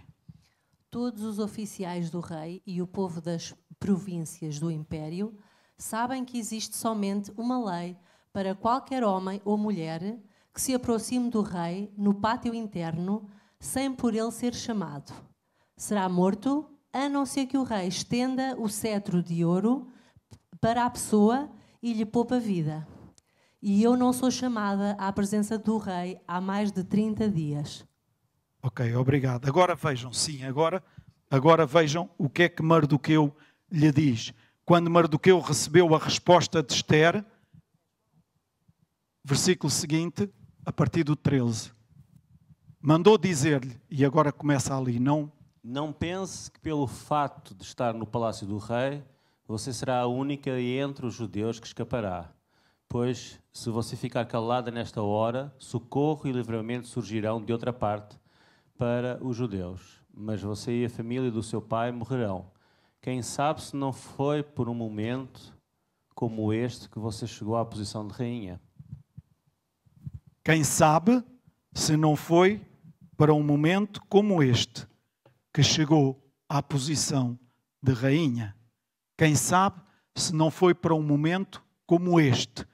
Todos os oficiais do rei e o povo das províncias do império sabem que existe somente uma lei para qualquer homem ou mulher que se aproxime do rei no pátio interno sem por ele ser chamado. Será morto, a não ser que o rei estenda o cetro de ouro para a pessoa e lhe poupa vida. E eu não sou chamada à presença do rei há mais de 30 dias. Ok, obrigado. Agora vejam, sim, agora, agora vejam o que é que Mardoqueu lhe diz. Quando Mardoqueu recebeu a resposta de Esther, versículo seguinte, a partir do 13. Mandou dizer-lhe, e agora começa ali, não. Não pense que pelo fato de estar no palácio do rei, você será a única entre os judeus que escapará. Pois, se você ficar calada nesta hora, socorro e livramento surgirão de outra parte para os judeus, mas você e a família do seu pai morrerão. Quem sabe se não foi por um momento como este que você chegou à posição de rainha? Quem sabe se não foi para um momento como este que chegou à posição de rainha? Quem sabe se não foi para um momento como este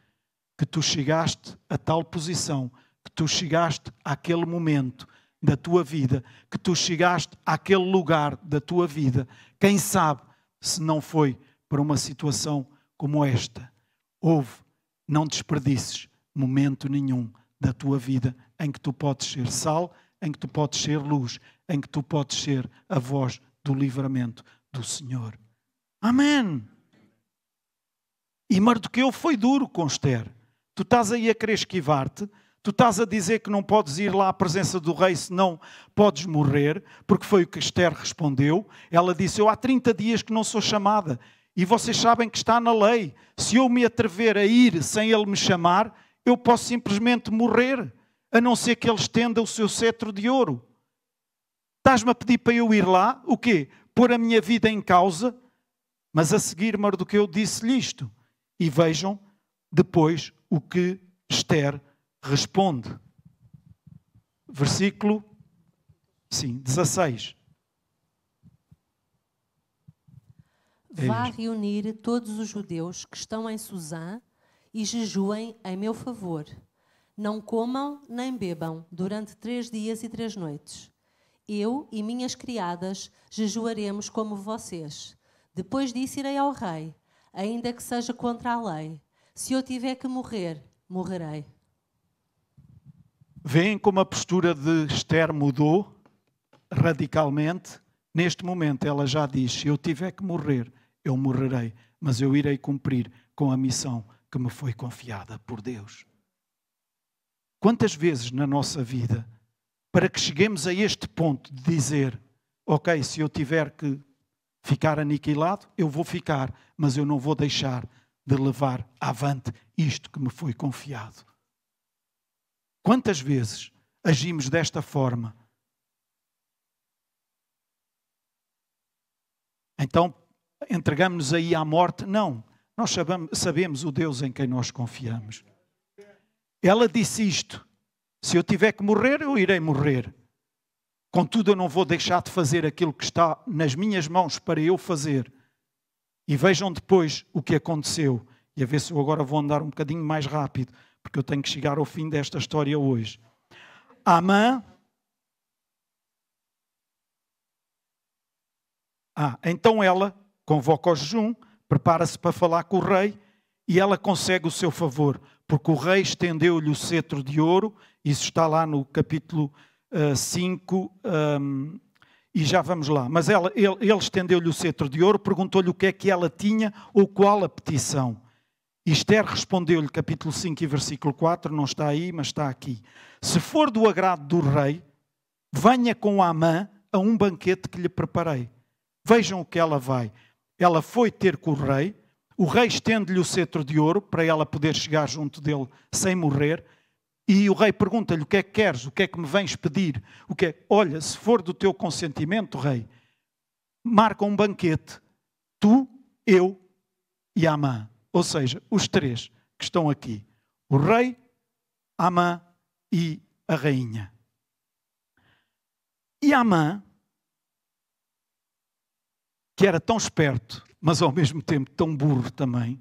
que tu chegaste a tal posição, que tu chegaste àquele momento da tua vida, que tu chegaste àquele lugar da tua vida. Quem sabe se não foi para uma situação como esta? Houve, não desperdices momento nenhum da tua vida em que tu podes ser sal, em que tu podes ser luz, em que tu podes ser a voz do livramento do Senhor. Amém. E Mardoqueu foi duro com Esther. Tu estás aí a querer esquivar-te, Tu estás a dizer que não podes ir lá à presença do rei, senão podes morrer, porque foi o que Esther respondeu. Ela disse: Eu há 30 dias que não sou chamada, e vocês sabem que está na lei. Se eu me atrever a ir sem ele me chamar, eu posso simplesmente morrer, a não ser que ele estenda o seu cetro de ouro. Estás-me a pedir para eu ir lá? O quê? Pôr a minha vida em causa? Mas a seguir, Mardoqueu disse-lhe isto. E vejam depois o que Esther responde. Versículo, sim, 16. Vá reunir todos os judeus que estão em Suzã e jejuem em meu favor. Não comam nem bebam durante três dias e três noites. Eu e minhas criadas jejuaremos como vocês. Depois disso irei ao rei, ainda que seja contra a lei. Se eu tiver que morrer, morrerei. Veem como a postura de Esther mudou radicalmente? Neste momento ela já diz: se eu tiver que morrer, eu morrerei, mas eu irei cumprir com a missão que me foi confiada por Deus. Quantas vezes na nossa vida, para que cheguemos a este ponto de dizer: ok, se eu tiver que ficar aniquilado, eu vou ficar, mas eu não vou deixar de levar avante isto que me foi confiado. Quantas vezes agimos desta forma? Então, entregamos-nos aí à morte? Não. Nós sabemos, sabemos o Deus em quem nós confiamos. Ela disse isto: se eu tiver que morrer, eu irei morrer. Contudo, eu não vou deixar de fazer aquilo que está nas minhas mãos para eu fazer. E vejam depois o que aconteceu. E a ver se eu agora vou andar um bocadinho mais rápido porque eu tenho que chegar ao fim desta história hoje. Amã. Ah, então ela convoca o jejum, prepara-se para falar com o rei e ela consegue o seu favor, porque o rei estendeu-lhe o cetro de ouro, isso está lá no capítulo 5, uh, um, e já vamos lá. Mas ela, ele, ele estendeu-lhe o cetro de ouro, perguntou-lhe o que é que ela tinha ou qual a petição. Esther respondeu-lhe, capítulo 5 e versículo 4, não está aí, mas está aqui. Se for do agrado do rei, venha com Amã a um banquete que lhe preparei. Vejam o que ela vai. Ela foi ter com o rei, o rei estende-lhe o cetro de ouro para ela poder chegar junto dele sem morrer. E o rei pergunta-lhe: O que é que queres? O que é que me vens pedir? O que é? Olha, se for do teu consentimento, rei, marca um banquete. Tu, eu e Amã. Ou seja, os três que estão aqui: o rei, Amã e a rainha. E Amã, que era tão esperto, mas ao mesmo tempo tão burro também,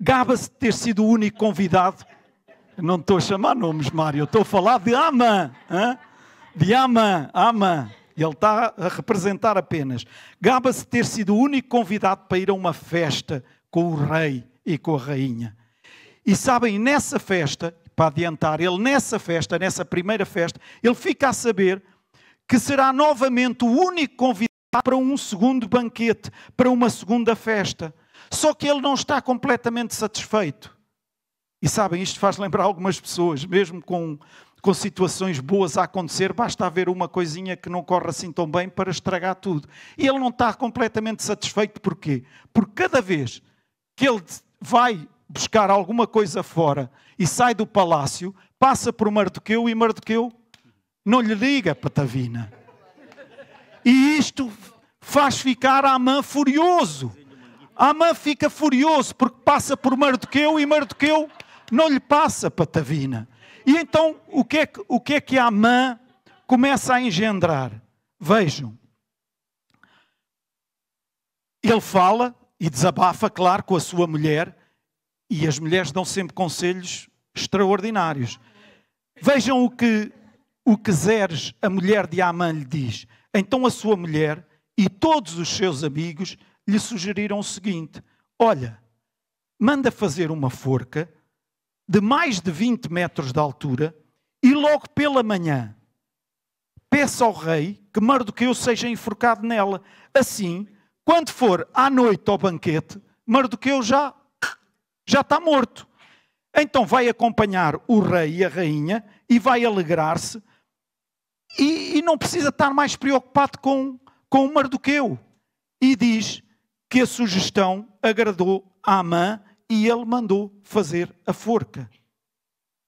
gaba-se de ter sido o único convidado. Não estou a chamar nomes, Mário, estou a falar de Amã. De Amã, Amã. Ele está a representar apenas. Gaba-se de ter sido o único convidado para ir a uma festa com o rei e com a rainha. E sabem, nessa festa, para adiantar, ele nessa festa, nessa primeira festa, ele fica a saber que será novamente o único convidado para um segundo banquete, para uma segunda festa. Só que ele não está completamente satisfeito. E sabem, isto faz lembrar algumas pessoas, mesmo com, com situações boas a acontecer, basta haver uma coisinha que não corre assim tão bem para estragar tudo. E ele não está completamente satisfeito, porquê? Porque cada vez que ele vai buscar alguma coisa fora e sai do palácio, passa por Mardoqueu e Mardoqueu não lhe liga, Patavina. E isto faz ficar Amã furioso. Amã fica furioso porque passa por Mardoqueu e Mardoqueu não lhe passa, Patavina. E então o que é que, o que, é que Amã começa a engendrar? Vejam. Ele fala e desabafa, claro, com a sua mulher, e as mulheres dão sempre conselhos extraordinários. Vejam o que o que Zeres, a mulher de Amã, lhe diz. Então a sua mulher e todos os seus amigos lhe sugeriram o seguinte: Olha, manda fazer uma forca de mais de 20 metros de altura e logo pela manhã peça ao rei que Mardoqueu seja enforcado nela. Assim, quando for à noite ao banquete, Mardoqueu já, já está morto. Então vai acompanhar o rei e a rainha e vai alegrar-se e, e não precisa estar mais preocupado com, com o Mardoqueu. E diz que a sugestão agradou a Amã e ele mandou fazer a forca.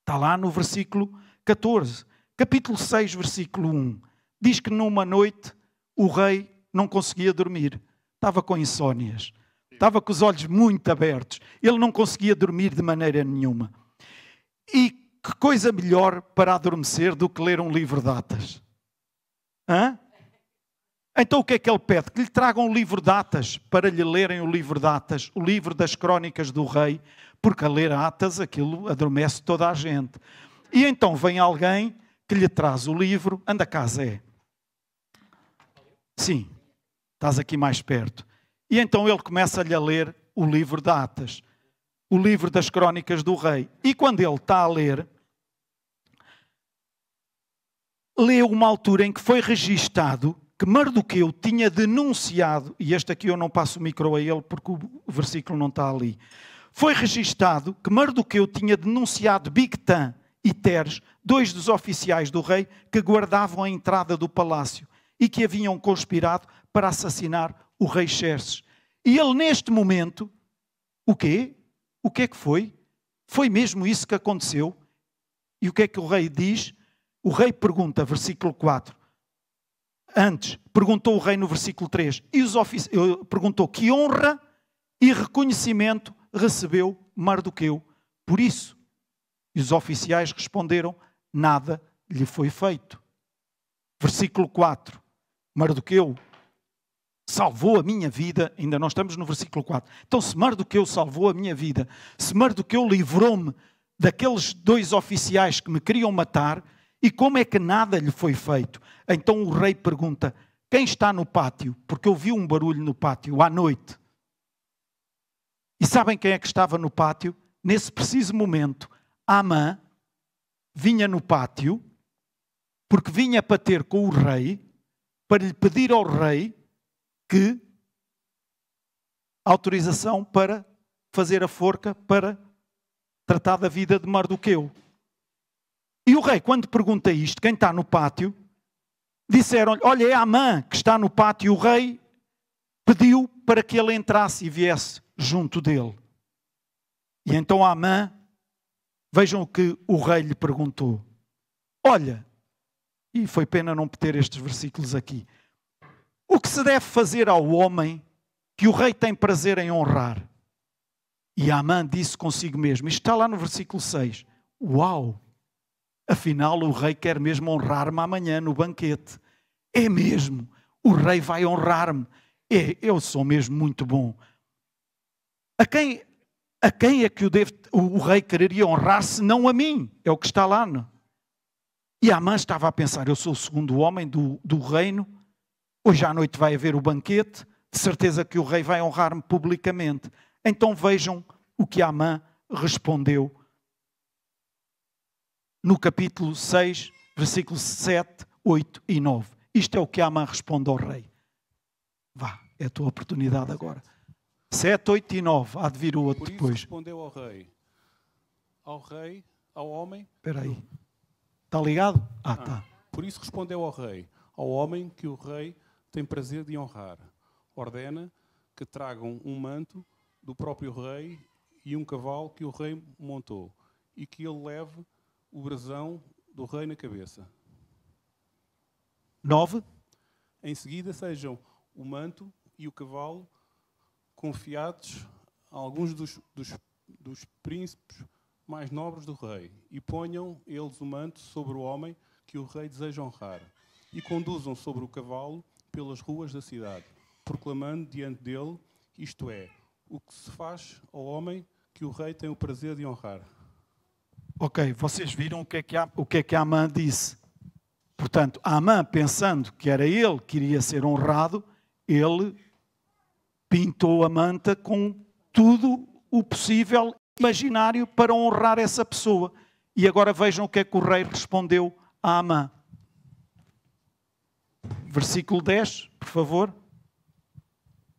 Está lá no versículo 14. Capítulo 6, versículo 1. Diz que numa noite o rei não conseguia dormir. Estava com insónias. Estava com os olhos muito abertos. Ele não conseguia dormir de maneira nenhuma. E que coisa melhor para adormecer do que ler um livro de atas? Hã? Então o que é que ele pede? Que lhe tragam um livro de atas para lhe lerem o livro de atas, o livro das crónicas do rei, porque a ler atas aquilo adormece toda a gente. E então vem alguém que lhe traz o livro, anda cá Zé. Sim, estás aqui mais perto. E então ele começa-lhe a ler o livro de atas o livro das crónicas do rei. E quando ele está a ler, lê uma altura em que foi registado que Mardoqueu tinha denunciado, e este aqui eu não passo o micro a ele porque o versículo não está ali. Foi registado que Mardoqueu tinha denunciado Bigtan e Teres, dois dos oficiais do rei que guardavam a entrada do palácio e que haviam conspirado para assassinar o rei Xerxes. E ele neste momento, o quê? O que é que foi? Foi mesmo isso que aconteceu? E o que é que o rei diz? O rei pergunta, versículo 4. Antes, perguntou o rei no versículo 3. E os ofici... perguntou que honra e reconhecimento recebeu Mardoqueu por isso. E os oficiais responderam: nada lhe foi feito. Versículo 4. Mardoqueu salvou a minha vida, ainda não estamos no versículo 4. Então, se Mardoqueu salvou a minha vida, se Mardoqueu livrou-me daqueles dois oficiais que me queriam matar, e como é que nada lhe foi feito? Então o rei pergunta: quem está no pátio? Porque eu vi um barulho no pátio à noite. E sabem quem é que estava no pátio? Nesse preciso momento, Amã vinha no pátio, porque vinha para ter com o rei, para lhe pedir ao rei que autorização para fazer a forca para tratar da vida de Mardoqueu. E o rei, quando pergunta isto, quem está no pátio, disseram-lhe: Olha, é Amã que está no pátio, o rei pediu para que ele entrasse e viesse junto dele. E então Amã, vejam o que o rei lhe perguntou: Olha, e foi pena não ter estes versículos aqui. O que se deve fazer ao homem que o rei tem prazer em honrar? E Amã disse consigo mesmo, isto está lá no versículo 6. Uau! Afinal, o rei quer mesmo honrar-me amanhã no banquete. É mesmo, o rei vai honrar-me. É, eu sou mesmo muito bom. A quem, a quem é que o, deve, o, o rei quereria honrar se não a mim? É o que está lá. Não? E Amã estava a pensar: eu sou o segundo homem do, do reino, hoje à noite vai haver o banquete, de certeza que o rei vai honrar-me publicamente. Então vejam o que Amã respondeu no capítulo 6, versículos 7, 8 e 9. Isto é o que Amã responde ao rei. Vá, é a tua oportunidade agora. 7, 8 e 9. Há de vir o outro Por isso depois. respondeu ao rei. Ao rei, ao homem. Espera aí. Está ligado? Ah, está. Por isso respondeu ao rei, ao homem que o rei tem prazer de honrar. Ordena que tragam um manto do próprio rei e um cavalo que o rei montou, e que ele leve o brasão do rei na cabeça. 9. Em seguida sejam o manto e o cavalo confiados a alguns dos, dos, dos príncipes mais nobres do rei, e ponham eles o manto sobre o homem que o rei deseja honrar, e conduzam sobre o cavalo pelas ruas da cidade, proclamando diante dele, isto é, o que se faz ao homem que o rei tem o prazer de honrar. Ok, vocês viram o que é que, o que, é que Amã disse. Portanto, Amã, pensando que era ele que iria ser honrado, ele pintou a manta com tudo o possível imaginário para honrar essa pessoa. E agora vejam o que é que o rei respondeu a Amã. Versículo 10, por favor.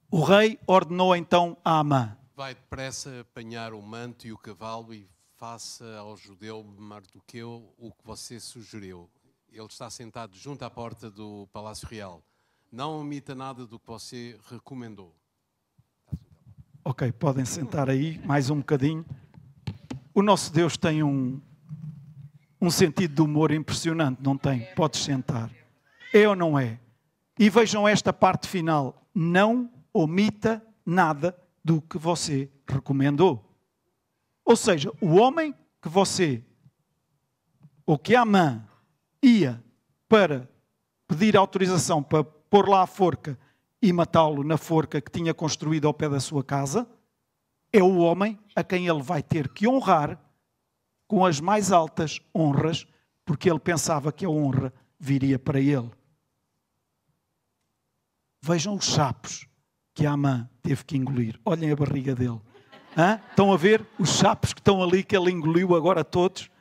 O rei ordenou então a Amã: Vai depressa apanhar o manto e o cavalo e faça ao judeu Mardoqueu o que você sugeriu. Ele está sentado junto à porta do Palácio Real. Não omita nada do que você recomendou. Ok, podem sentar aí mais um bocadinho. O nosso Deus tem um, um sentido de humor impressionante, não tem? Podes sentar. É ou não é? E vejam esta parte final. Não omita nada do que você recomendou. Ou seja, o homem que você, ou que a mãe ia para pedir autorização para pôr lá a forca e matá-lo na forca que tinha construído ao pé da sua casa, é o homem a quem ele vai ter que honrar com as mais altas honras, porque ele pensava que a honra viria para ele. Vejam os sapos que a Amã teve que engolir. Olhem a barriga dele. Hã? Estão a ver os sapos que estão ali que ele engoliu agora todos?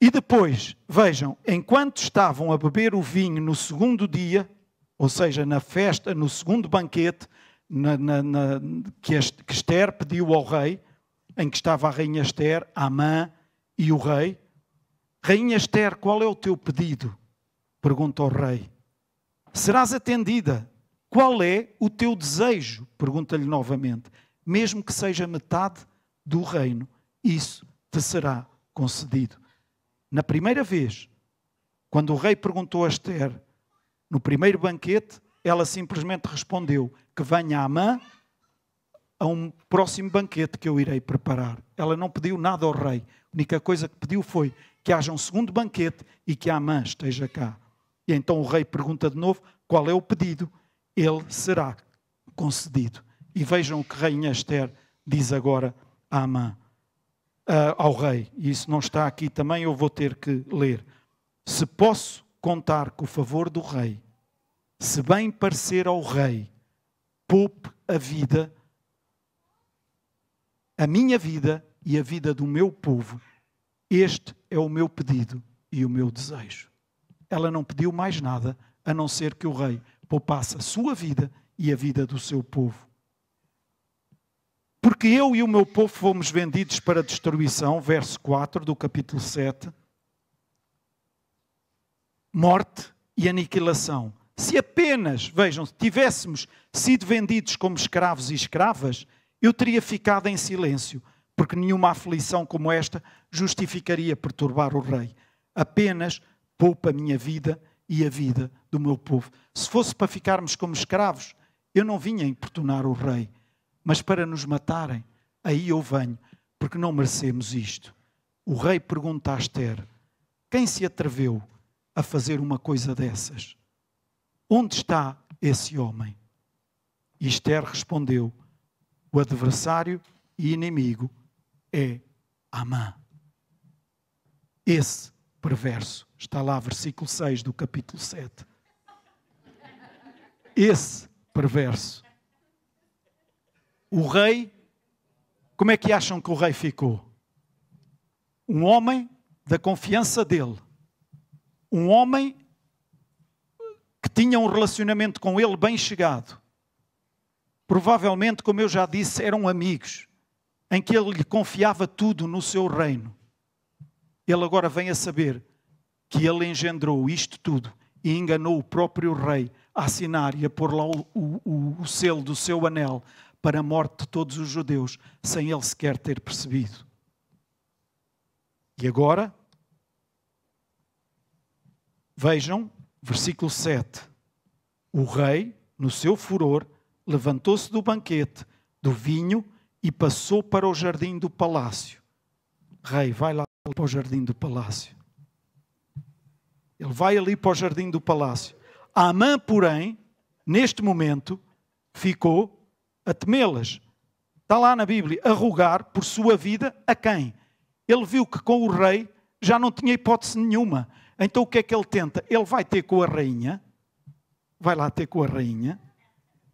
E depois, vejam, enquanto estavam a beber o vinho no segundo dia, ou seja, na festa, no segundo banquete na, na, na, que, Esther pediu ao rei, em que estava a rainha Esther, a Amã e o rei. Rainha Esther, qual é o teu pedido? Pergunta ao rei. Serás atendida. Qual é o teu desejo? Pergunta-lhe novamente. Mesmo que seja metade do reino, isso te será concedido. Na primeira vez, quando o rei perguntou a Esther, no primeiro banquete, ela simplesmente respondeu que venha a mãe a um próximo banquete que eu irei preparar. Ela não pediu nada ao rei. A única coisa que pediu foi que haja um segundo banquete e que a mãe esteja cá. E então o rei pergunta de novo qual é o pedido. Ele será concedido. E vejam o que Rainha Esther diz agora à mãe, uh, ao rei. E isso não está aqui também, eu vou ter que ler. Se posso contar com o favor do rei, se bem parecer ao rei, poupe a vida, a minha vida e a vida do meu povo. Este é o meu pedido e o meu desejo. Ela não pediu mais nada a não ser que o rei poupasse a sua vida e a vida do seu povo. Porque eu e o meu povo fomos vendidos para destruição, verso 4 do capítulo 7. morte e aniquilação. Se apenas, vejam, tivéssemos sido vendidos como escravos e escravas, eu teria ficado em silêncio, porque nenhuma aflição como esta justificaria perturbar o rei. Apenas poupa a minha vida e a vida do meu povo. Se fosse para ficarmos como escravos, eu não vinha importunar o rei, mas para nos matarem, aí eu venho, porque não merecemos isto. O rei pergunta a Esther: quem se atreveu a fazer uma coisa dessas? Onde está esse homem? E Esther respondeu: O adversário e inimigo é Amã. Esse perverso está lá, versículo 6 do capítulo 7. Esse perverso. O rei, como é que acham que o rei ficou? Um homem da confiança dele. Um homem que tinha um relacionamento com ele bem chegado. Provavelmente, como eu já disse, eram amigos, em que ele lhe confiava tudo no seu reino. Ele agora vem a saber que ele engendrou isto tudo e enganou o próprio rei a assinar e a pôr lá o, o, o selo do seu anel para a morte de todos os judeus, sem ele sequer ter percebido. E agora, vejam, versículo 7. O rei, no seu furor, levantou-se do banquete, do vinho, e passou para o jardim do palácio. Rei, vai lá para o jardim do palácio. Ele vai ali para o jardim do palácio. Amã, porém, neste momento, ficou a temê-las. Está lá na Bíblia, a rogar por sua vida a quem? Ele viu que com o rei já não tinha hipótese nenhuma. Então o que é que ele tenta? Ele vai ter com a rainha, vai lá ter com a rainha,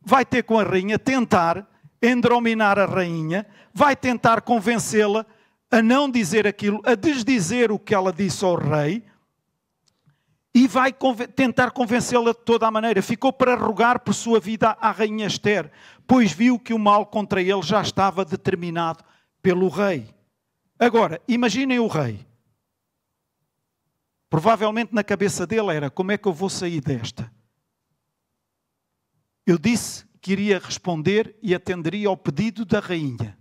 vai ter com a rainha, tentar endrominar a rainha, vai tentar convencê-la a não dizer aquilo, a desdizer o que ela disse ao rei e vai conven tentar convencê-la de toda a maneira. Ficou para rogar por sua vida à rainha Esther, pois viu que o mal contra ele já estava determinado pelo rei. Agora, imaginem o rei. Provavelmente na cabeça dele era: como é que eu vou sair desta? Eu disse que iria responder e atenderia ao pedido da rainha,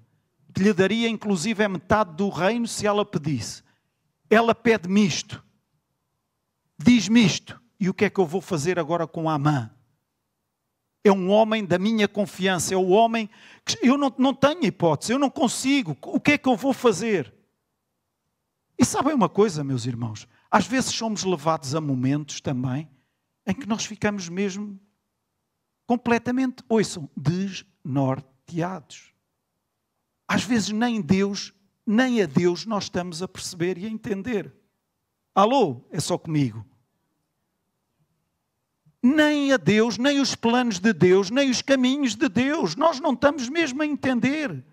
que lhe daria inclusive a metade do reino se ela pedisse. Ela pede-me isto, diz-me isto, e o que é que eu vou fazer agora com Amã? É um homem da minha confiança, é o homem que eu não, não tenho hipótese, eu não consigo, o que é que eu vou fazer? E sabem uma coisa, meus irmãos? Às vezes somos levados a momentos também em que nós ficamos mesmo completamente, ouçam, desnorteados. Às vezes nem Deus, nem a Deus nós estamos a perceber e a entender. Alô, é só comigo. Nem a Deus, nem os planos de Deus, nem os caminhos de Deus, nós não estamos mesmo a entender.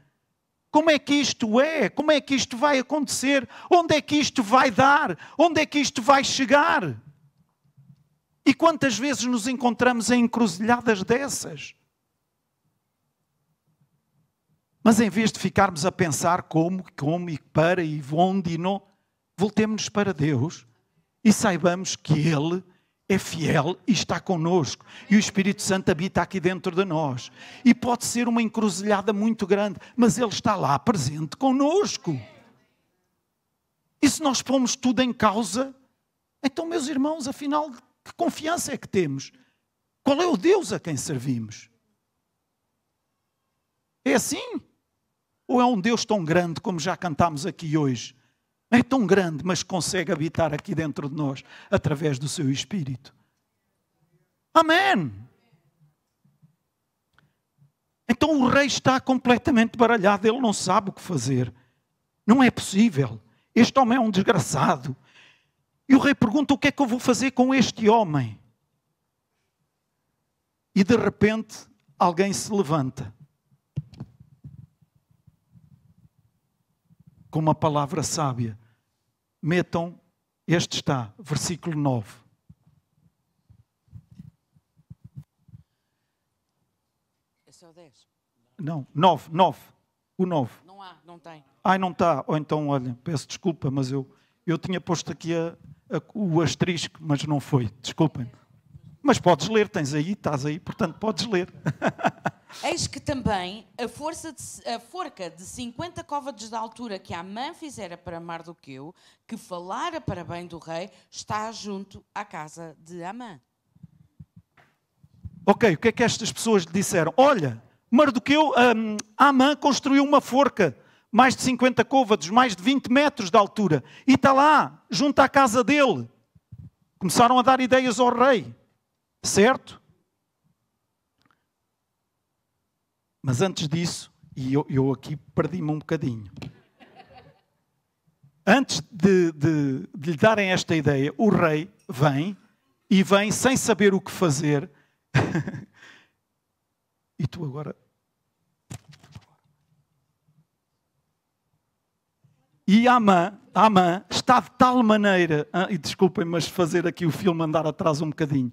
Como é que isto é? Como é que isto vai acontecer? Onde é que isto vai dar? Onde é que isto vai chegar? E quantas vezes nos encontramos em encruzilhadas dessas? Mas em vez de ficarmos a pensar como, como e para e onde e não, voltemos-nos para Deus e saibamos que Ele é fiel e está conosco. E o Espírito Santo habita aqui dentro de nós. E pode ser uma encruzilhada muito grande, mas Ele está lá presente conosco. E se nós pomos tudo em causa, então, meus irmãos, afinal, que confiança é que temos? Qual é o Deus a quem servimos? É assim? Ou é um Deus tão grande como já cantámos aqui hoje? É tão grande, mas consegue habitar aqui dentro de nós através do seu Espírito. Amém. Então o rei está completamente baralhado, ele não sabe o que fazer. Não é possível. Este homem é um desgraçado. E o rei pergunta: o que é que eu vou fazer com este homem? E de repente alguém se levanta com uma palavra sábia. Metam, este está, versículo 9. Esse é o 10. Não, 9, 9. O 9. Não há, não tem. Ai, não está. Ou então, olha, peço desculpa, mas eu, eu tinha posto aqui a, a- o asterisco, mas não foi, desculpem. Mas podes ler, tens aí, estás aí, portanto podes ler. Eis que também a, força de- a forca de 50 côvados de altura que Amã fizera para Mardoqueu, que falara para bem do rei, está junto à casa de Amã. Ok, o que é que estas pessoas lhe disseram? Olha, Mardoqueu, hum, Amã construiu uma forca, mais de 50 côvados, mais de 20 metros de altura, e está lá, junto à casa dele. Começaram a dar ideias ao rei, certo? Mas antes disso, e eu, eu aqui perdi-me um bocadinho. Antes de, de- de lhe darem esta ideia, o rei vem e vem sem saber o que fazer. e tu agora. E Amã, Amã está de tal maneira, ah, e desculpem, mas fazer aqui o filme andar atrás um bocadinho,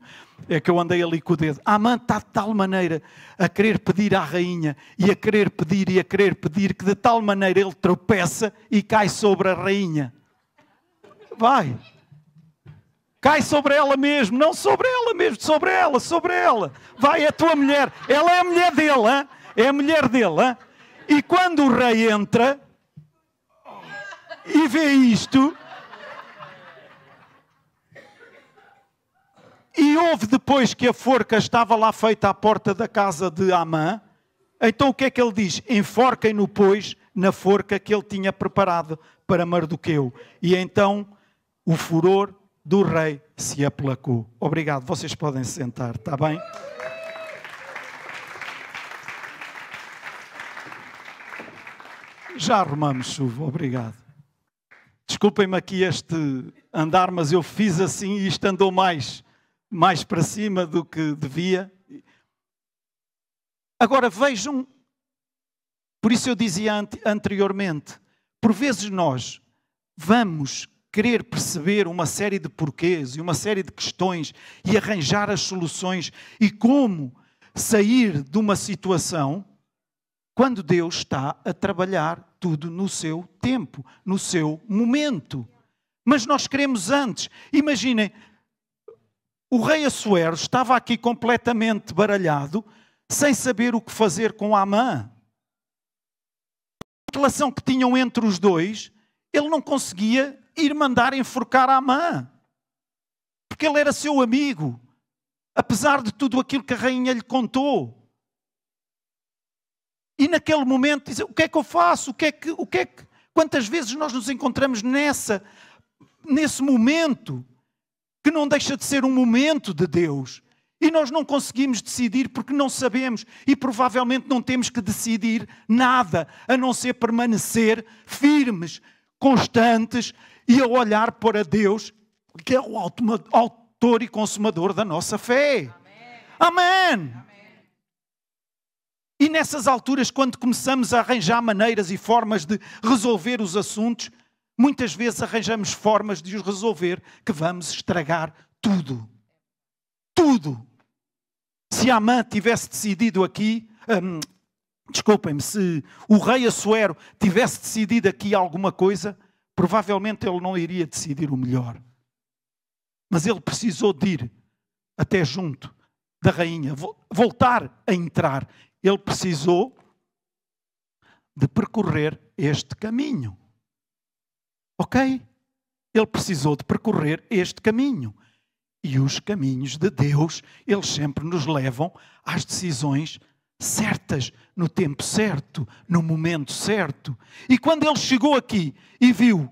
é que eu andei ali com o dedo. Amã está de tal maneira a querer pedir à rainha, e a querer pedir, e a querer pedir, que de tal maneira ele tropeça e cai sobre a rainha. Vai, cai sobre ela mesmo, não sobre ela mesmo, sobre ela, sobre ela. Vai, é a tua mulher, ela é a mulher dele, hã? é a mulher dele. hã? E quando o rei entra e vê isto, e houve depois que a forca estava lá feita à porta da casa de Amã, então o que é que ele diz? Enforquem-no, pois, na forca que ele tinha preparado para Mardoqueu. E então o furor do rei se aplacou. Obrigado, vocês podem se sentar, está bem? Já arrumamos chuva, obrigado. Desculpem-me aqui este andar, mas eu fiz assim e isto andou mais, mais para cima do que devia. Agora vejam, por isso eu dizia ante- anteriormente, por vezes nós vamos querer perceber uma série de porquês e uma série de questões e arranjar as soluções e como sair de uma situação quando Deus está a trabalhar tudo no seu tempo, no seu momento. Mas nós queremos antes. Imaginem, o rei Assuero estava aqui completamente baralhado, sem saber o que fazer com Amã. A relação que tinham entre os dois, ele não conseguia ir mandar enforcar Amã. Porque ele era seu amigo, apesar de tudo aquilo que a rainha lhe contou. E naquele momento dizer, o que é que eu faço? O que é que, o que é que... Quantas vezes nós nos encontramos nessa, nesse momento que não deixa de ser um momento de Deus. E nós não conseguimos decidir porque não sabemos e provavelmente não temos que decidir nada a não ser permanecer firmes, constantes e a olhar para Deus, que é o autor e consumador da nossa fé. Amém. E nessas alturas, quando começamos a arranjar maneiras e formas de resolver os assuntos, muitas vezes arranjamos formas de os resolver que vamos estragar tudo. Tudo. Se Amã tivesse decidido aqui, hum, desculpem-me, se o rei Assuero tivesse decidido aqui alguma coisa, provavelmente ele não iria decidir o melhor. Mas ele precisou de ir até junto da rainha, vo- voltar a entrar. Ele precisou de percorrer este caminho. Ok? Ele precisou de percorrer este caminho. E os caminhos de Deus, eles sempre nos levam às decisões certas, no tempo certo, no momento certo. E quando ele chegou aqui e viu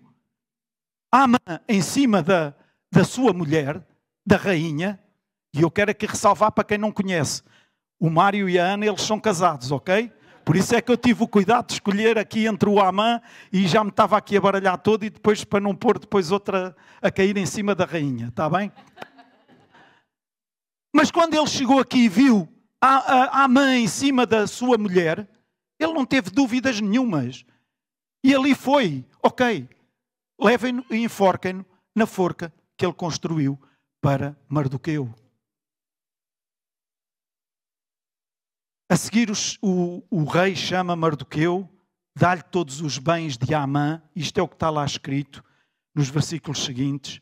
Amã em cima da, da sua mulher, da rainha, e eu quero aqui ressalvar para quem não conhece, o Mário e a Ana, eles são casados, ok? Por isso é que eu tive o cuidado de escolher aqui entre o Amã e já me estava aqui a baralhar todo e depois para não pôr depois outra a cair em cima da rainha, está bem? Mas quando ele chegou aqui e viu a, a, a mãe em cima da sua mulher, ele não teve dúvidas nenhumas. E ali foi, ok, levem-no e enforquem-no na forca que ele construiu para Mardoqueu. A seguir, os- o, o rei chama Mardoqueu, dá-lhe todos os bens de Amã, isto é o que está lá escrito nos versículos seguintes.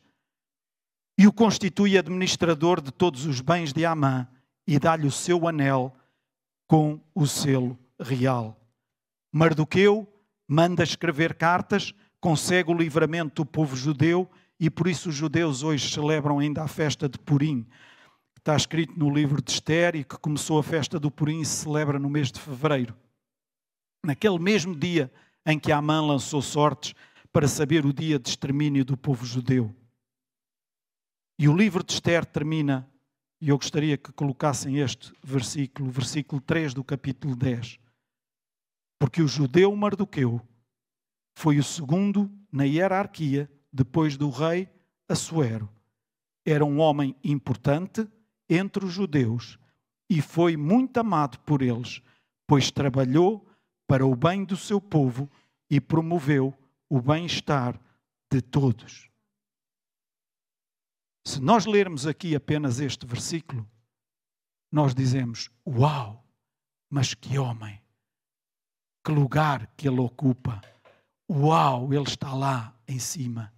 e o constitui administrador de todos os bens de Amã e dá-lhe o seu anel com o selo real. Mardoqueu manda escrever cartas, consegue o livramento do povo judeu e por isso os judeus hoje celebram ainda a festa de Purim, está escrito no livro de Esther e que começou a festa do Purim e se celebra no mês de fevereiro. Naquele mesmo dia em que Amã lançou sortes para saber o dia de extermínio do povo judeu. E o livro de Esther termina, e eu gostaria que colocassem este versículo, versículo 3 do capítulo 10. Porque o judeu Mardoqueu foi o segundo na hierarquia depois do rei Assuero. Era um homem importante entre os judeus e foi muito amado por eles, pois trabalhou para o bem do seu povo e promoveu o bem-estar de todos. Se nós lermos aqui apenas este versículo, nós dizemos: Uau, mas que homem! Que lugar que ele ocupa! Uau, ele está lá em cima.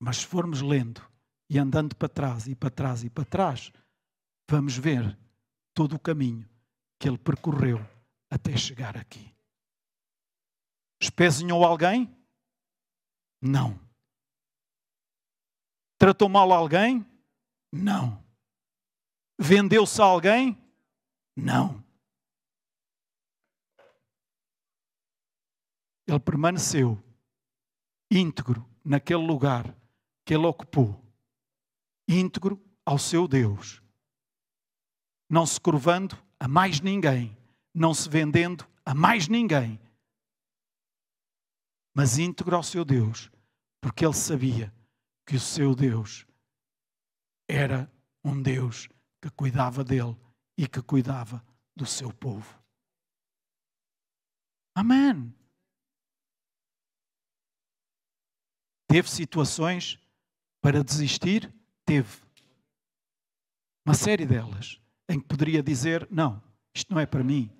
Mas se formos lendo e andando para trás e para trás e para trás, vamos ver todo o caminho que ele percorreu até chegar aqui. Espezinhou alguém? Não. Tratou mal alguém? Não. Vendeu-se a alguém? Não. Ele permaneceu íntegro naquele lugar que ele ocupou, íntegro ao seu Deus, não se curvando a mais ninguém, não se vendendo a mais ninguém, mas íntegro ao seu Deus, porque ele sabia que o seu Deus era um Deus que cuidava dele e que cuidava do seu povo. Amém. Teve situações para desistir? Teve. Uma série delas em que poderia dizer: Não, isto não é para mim.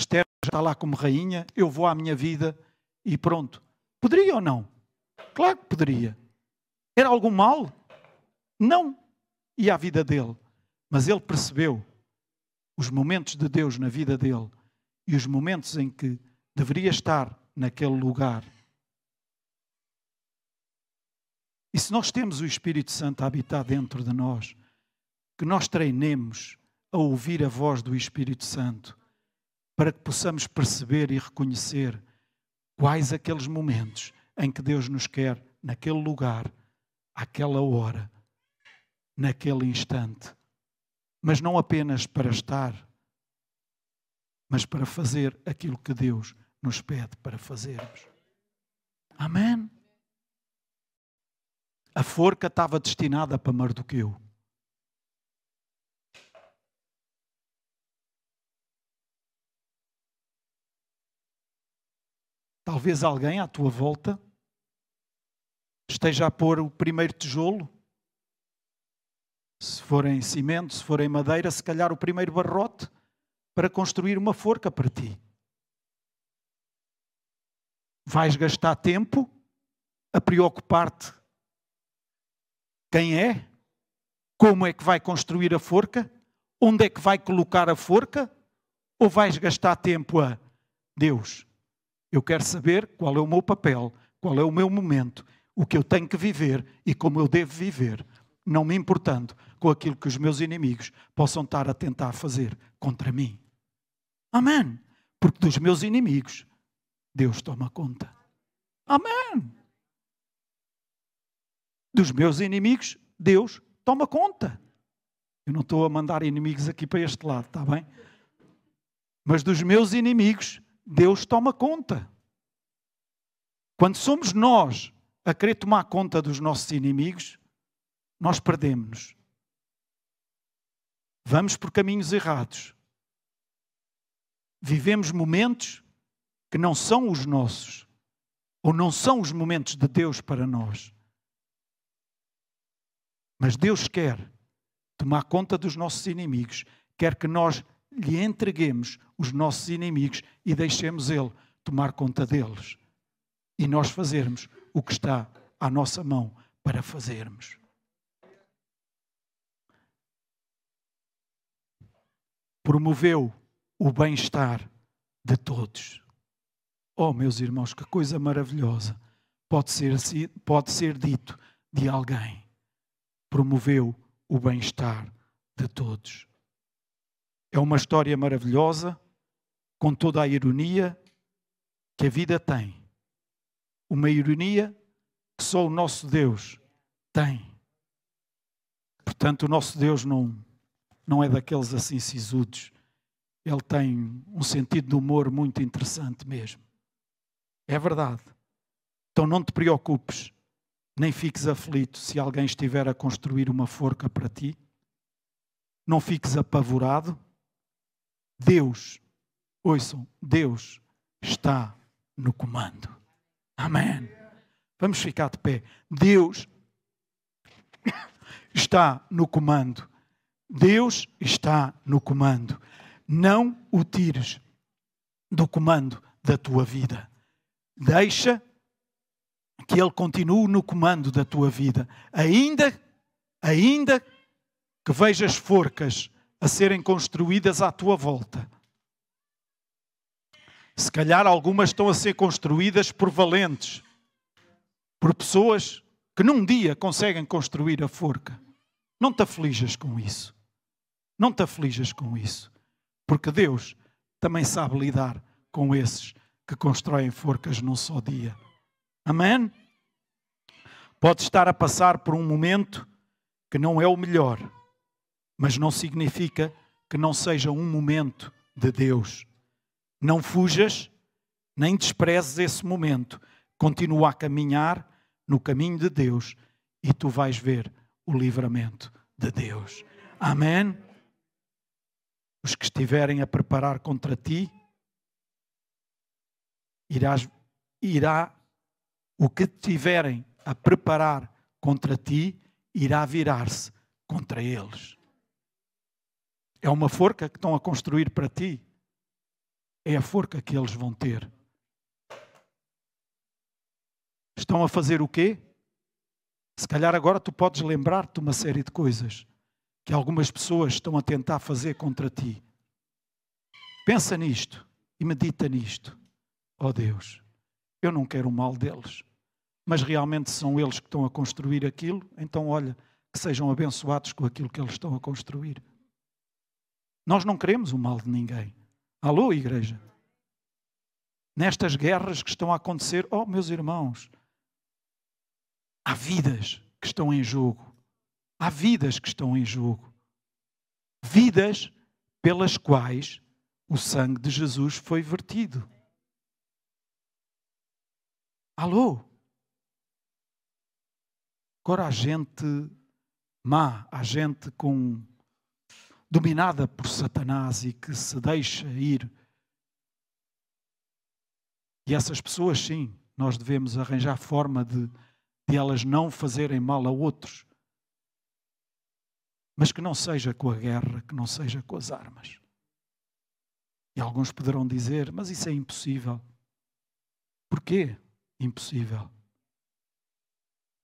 Esther está lá como rainha, eu vou à minha vida e pronto. Poderia ou não? Claro que poderia. Era algum mal? Não. E a vida dele. Mas ele percebeu os momentos de Deus na vida dele e os momentos em que deveria estar naquele lugar. E se nós temos o Espírito Santo a habitar dentro de nós, que nós treinemos a ouvir a voz do Espírito Santo, para que possamos perceber e reconhecer quais aqueles momentos em que Deus nos quer naquele lugar, àquela hora, naquele instante. Mas não apenas para estar, mas para fazer aquilo que Deus nos pede para fazermos. Amém? A forca estava destinada para Mardoqueu. Talvez alguém à tua volta esteja a pôr o primeiro tijolo. Se for em cimento, se for em madeira, se calhar o primeiro barrote para construir uma forca para ti. Vais gastar tempo a preocupar-te quem é, como é que vai construir a forca, onde é que vai colocar a forca, ou vais gastar tempo a Deus? Eu quero saber qual é o meu papel, qual é o meu momento, o que eu tenho que viver e como eu devo viver, não me importando com aquilo que os meus inimigos possam estar a tentar fazer contra mim. Amém. Porque dos meus inimigos, Deus toma conta. Amém. Dos meus inimigos, Deus toma conta. Eu não estou a mandar inimigos aqui para este lado, está bem? Mas dos meus inimigos, Deus toma conta. Quando somos nós a querer tomar conta dos nossos inimigos, nós perdemos-nos. Vamos por caminhos errados. Vivemos momentos que não são os nossos, ou não são os momentos de Deus para nós. Mas Deus quer tomar conta dos nossos inimigos, quer que nós lhe entreguemos os nossos inimigos e deixemos Ele tomar conta deles. E nós fazermos o que está à nossa mão para fazermos. Promoveu o bem-estar de todos. Oh, meus irmãos, que coisa maravilhosa pode ser, pode ser dito de alguém. Promoveu o bem-estar de todos. É uma história maravilhosa, com toda a ironia que a vida tem. Uma ironia que só o nosso Deus tem. Portanto, o nosso Deus não, não é daqueles assim sisudos. Ele tem um sentido de humor muito interessante mesmo. É verdade. Então não te preocupes, nem fiques aflito se alguém estiver a construir uma forca para ti. Não fiques apavorado. Deus, ouçam, Deus está no comando. Amém. Vamos ficar de pé. Deus está no comando. Deus está no comando. Não o tires do comando da tua vida. Deixa que Ele continue no comando da tua vida. Ainda, ainda que vejas forcas a serem construídas à tua volta se calhar algumas estão a ser construídas por valentes, por pessoas que num dia conseguem construir a forca. Não te aflijas com isso. Não te aflijas com isso. Porque Deus também sabe lidar com esses que constroem forcas num só dia. Amém? Pode estar a passar por um momento que não é o melhor, mas não significa que não seja um momento de Deus. Não fujas, nem desprezes esse momento. Continua a caminhar no caminho de Deus e tu vais ver o livramento de Deus. Amém? Os que estiverem a preparar contra ti, irás, irá, o que estiverem a preparar contra ti, irá virar-se contra eles. É uma forca que estão a construir para ti é a forca que eles vão ter. Estão a fazer o quê? Se calhar agora tu podes lembrar-te de uma série de coisas que algumas pessoas estão a tentar fazer contra ti. Pensa nisto e medita nisto. Oh Deus, eu não quero o mal deles, mas realmente são eles que estão a construir aquilo, então olha, que sejam abençoados com aquilo que eles estão a construir. Nós não queremos o mal de ninguém. Alô, igreja? Nestas guerras que estão a acontecer, oh, meus irmãos, há vidas que estão em jogo. Há vidas que estão em jogo. Vidas pelas quais o sangue de Jesus foi vertido. Alô? Agora há gente má, há gente com dominada por Satanás e que se deixa ir. E essas pessoas, sim, nós devemos arranjar forma de, de elas não fazerem mal a outros. Mas que não seja com a guerra, que não seja com as armas. E alguns poderão dizer, mas isso é impossível. Porquê impossível?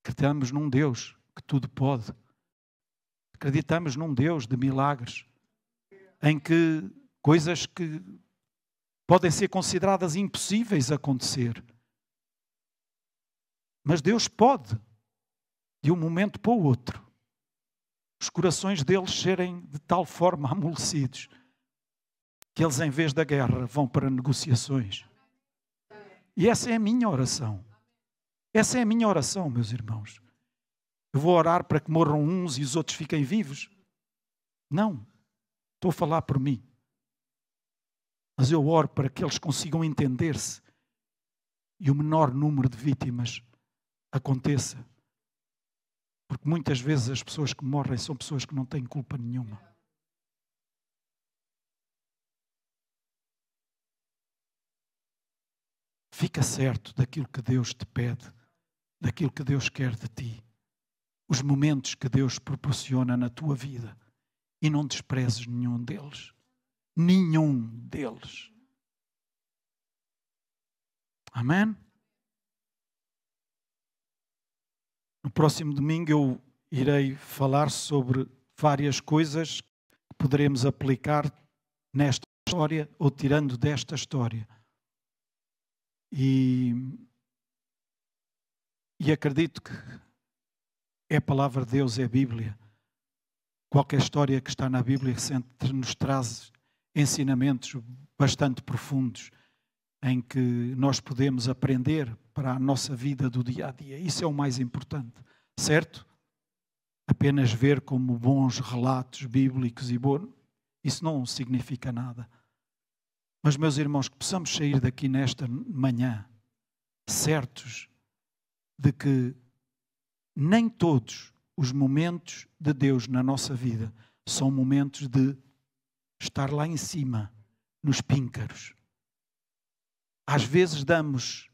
Acreditamos num Deus que tudo pode Acreditamos num Deus de milagres, em que coisas que podem ser consideradas impossíveis acontecer. Mas Deus pode, de um momento para o outro, os corações deles serem de tal forma amolecidos que eles, em vez da guerra, vão para negociações. E essa é a minha oração. Essa é a minha oração, meus irmãos. Eu vou orar para que morram uns e os outros fiquem vivos? Não. Estou a falar por mim. Mas eu oro para que eles consigam entender-se e o menor número de vítimas aconteça. Porque muitas vezes as pessoas que morrem são pessoas que não têm culpa nenhuma. Fica certo daquilo que Deus te pede, daquilo que Deus quer de ti os momentos que Deus proporciona na tua vida e não desprezes nenhum deles. Nenhum deles. Amém? No próximo domingo eu irei falar sobre várias coisas que poderemos aplicar nesta história ou tirando desta história. E, e acredito que é a palavra de Deus, é a Bíblia. Qualquer história que está na Bíblia sempre nos traz ensinamentos bastante profundos em que nós podemos aprender para a nossa vida do dia a dia. Isso é o mais importante, certo? Apenas ver como bons relatos bíblicos e bom, isso não significa nada. Mas, meus irmãos, que possamos sair daqui nesta manhã certos de que nem todos os momentos de Deus na nossa vida são momentos de estar lá em cima, nos píncaros. Às vezes damos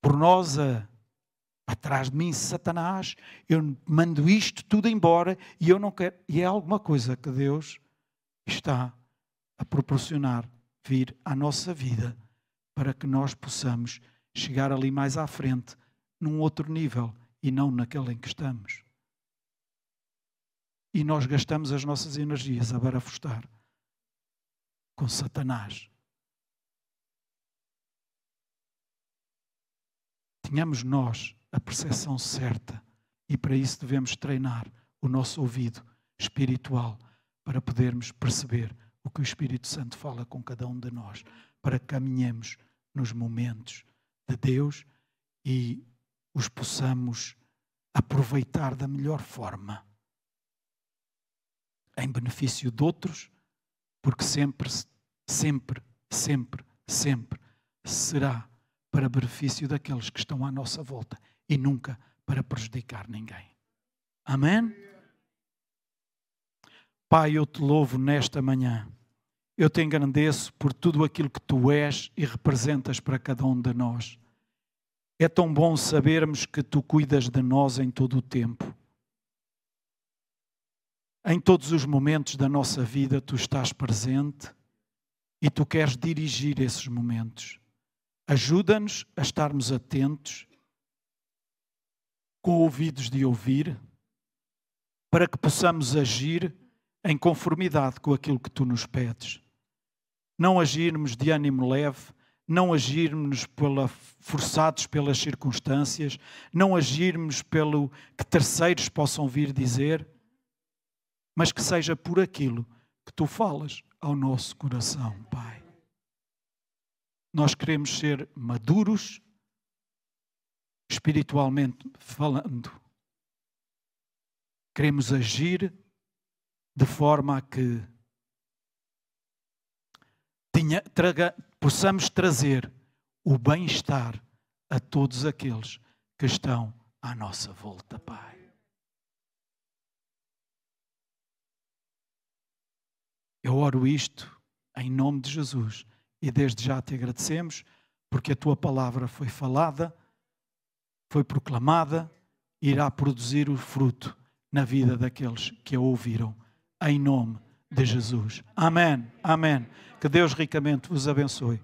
por nós a atrás de mim, Satanás, eu mando isto tudo embora e eu não quero. E é alguma coisa que Deus está a proporcionar vir à nossa vida para que nós possamos chegar ali mais à frente, num outro nível e não naquele em que estamos. E nós gastamos as nossas energias a barafustar com Satanás. Tenhamos nós a percepção certa e para isso devemos treinar o nosso ouvido espiritual para podermos perceber o que o Espírito Santo fala com cada um de nós, para que caminhemos nos momentos de Deus e os possamos aproveitar da melhor forma, em benefício de outros, porque sempre, sempre, sempre, sempre será para benefício daqueles que estão à nossa volta e nunca para prejudicar ninguém. Amém? Pai, eu te louvo nesta manhã eu te engrandeço por tudo aquilo que tu és e representas para cada um de nós. É tão bom sabermos que tu cuidas de nós em todo o tempo. Em todos os momentos da nossa vida, tu estás presente e tu queres dirigir esses momentos. Ajuda-nos a estarmos atentos, com ouvidos de ouvir, para que possamos agir em conformidade com aquilo que tu nos pedes não agirmos de ânimo leve, não agirmos pela, forçados pelas circunstâncias, não agirmos pelo que terceiros possam vir dizer, mas que seja por aquilo que tu falas ao nosso coração, Pai. Nós queremos ser maduros, espiritualmente falando. Queremos agir de forma a que tenha, traga, possamos trazer o bem-estar a todos aqueles que estão à nossa volta, Pai. Eu oro isto em nome de Jesus e desde já te agradecemos porque a tua palavra foi falada, foi proclamada, irá produzir o fruto na vida daqueles que a ouviram, em nome de Jesus. Amém. Amém. Que Deus ricamente vos abençoe.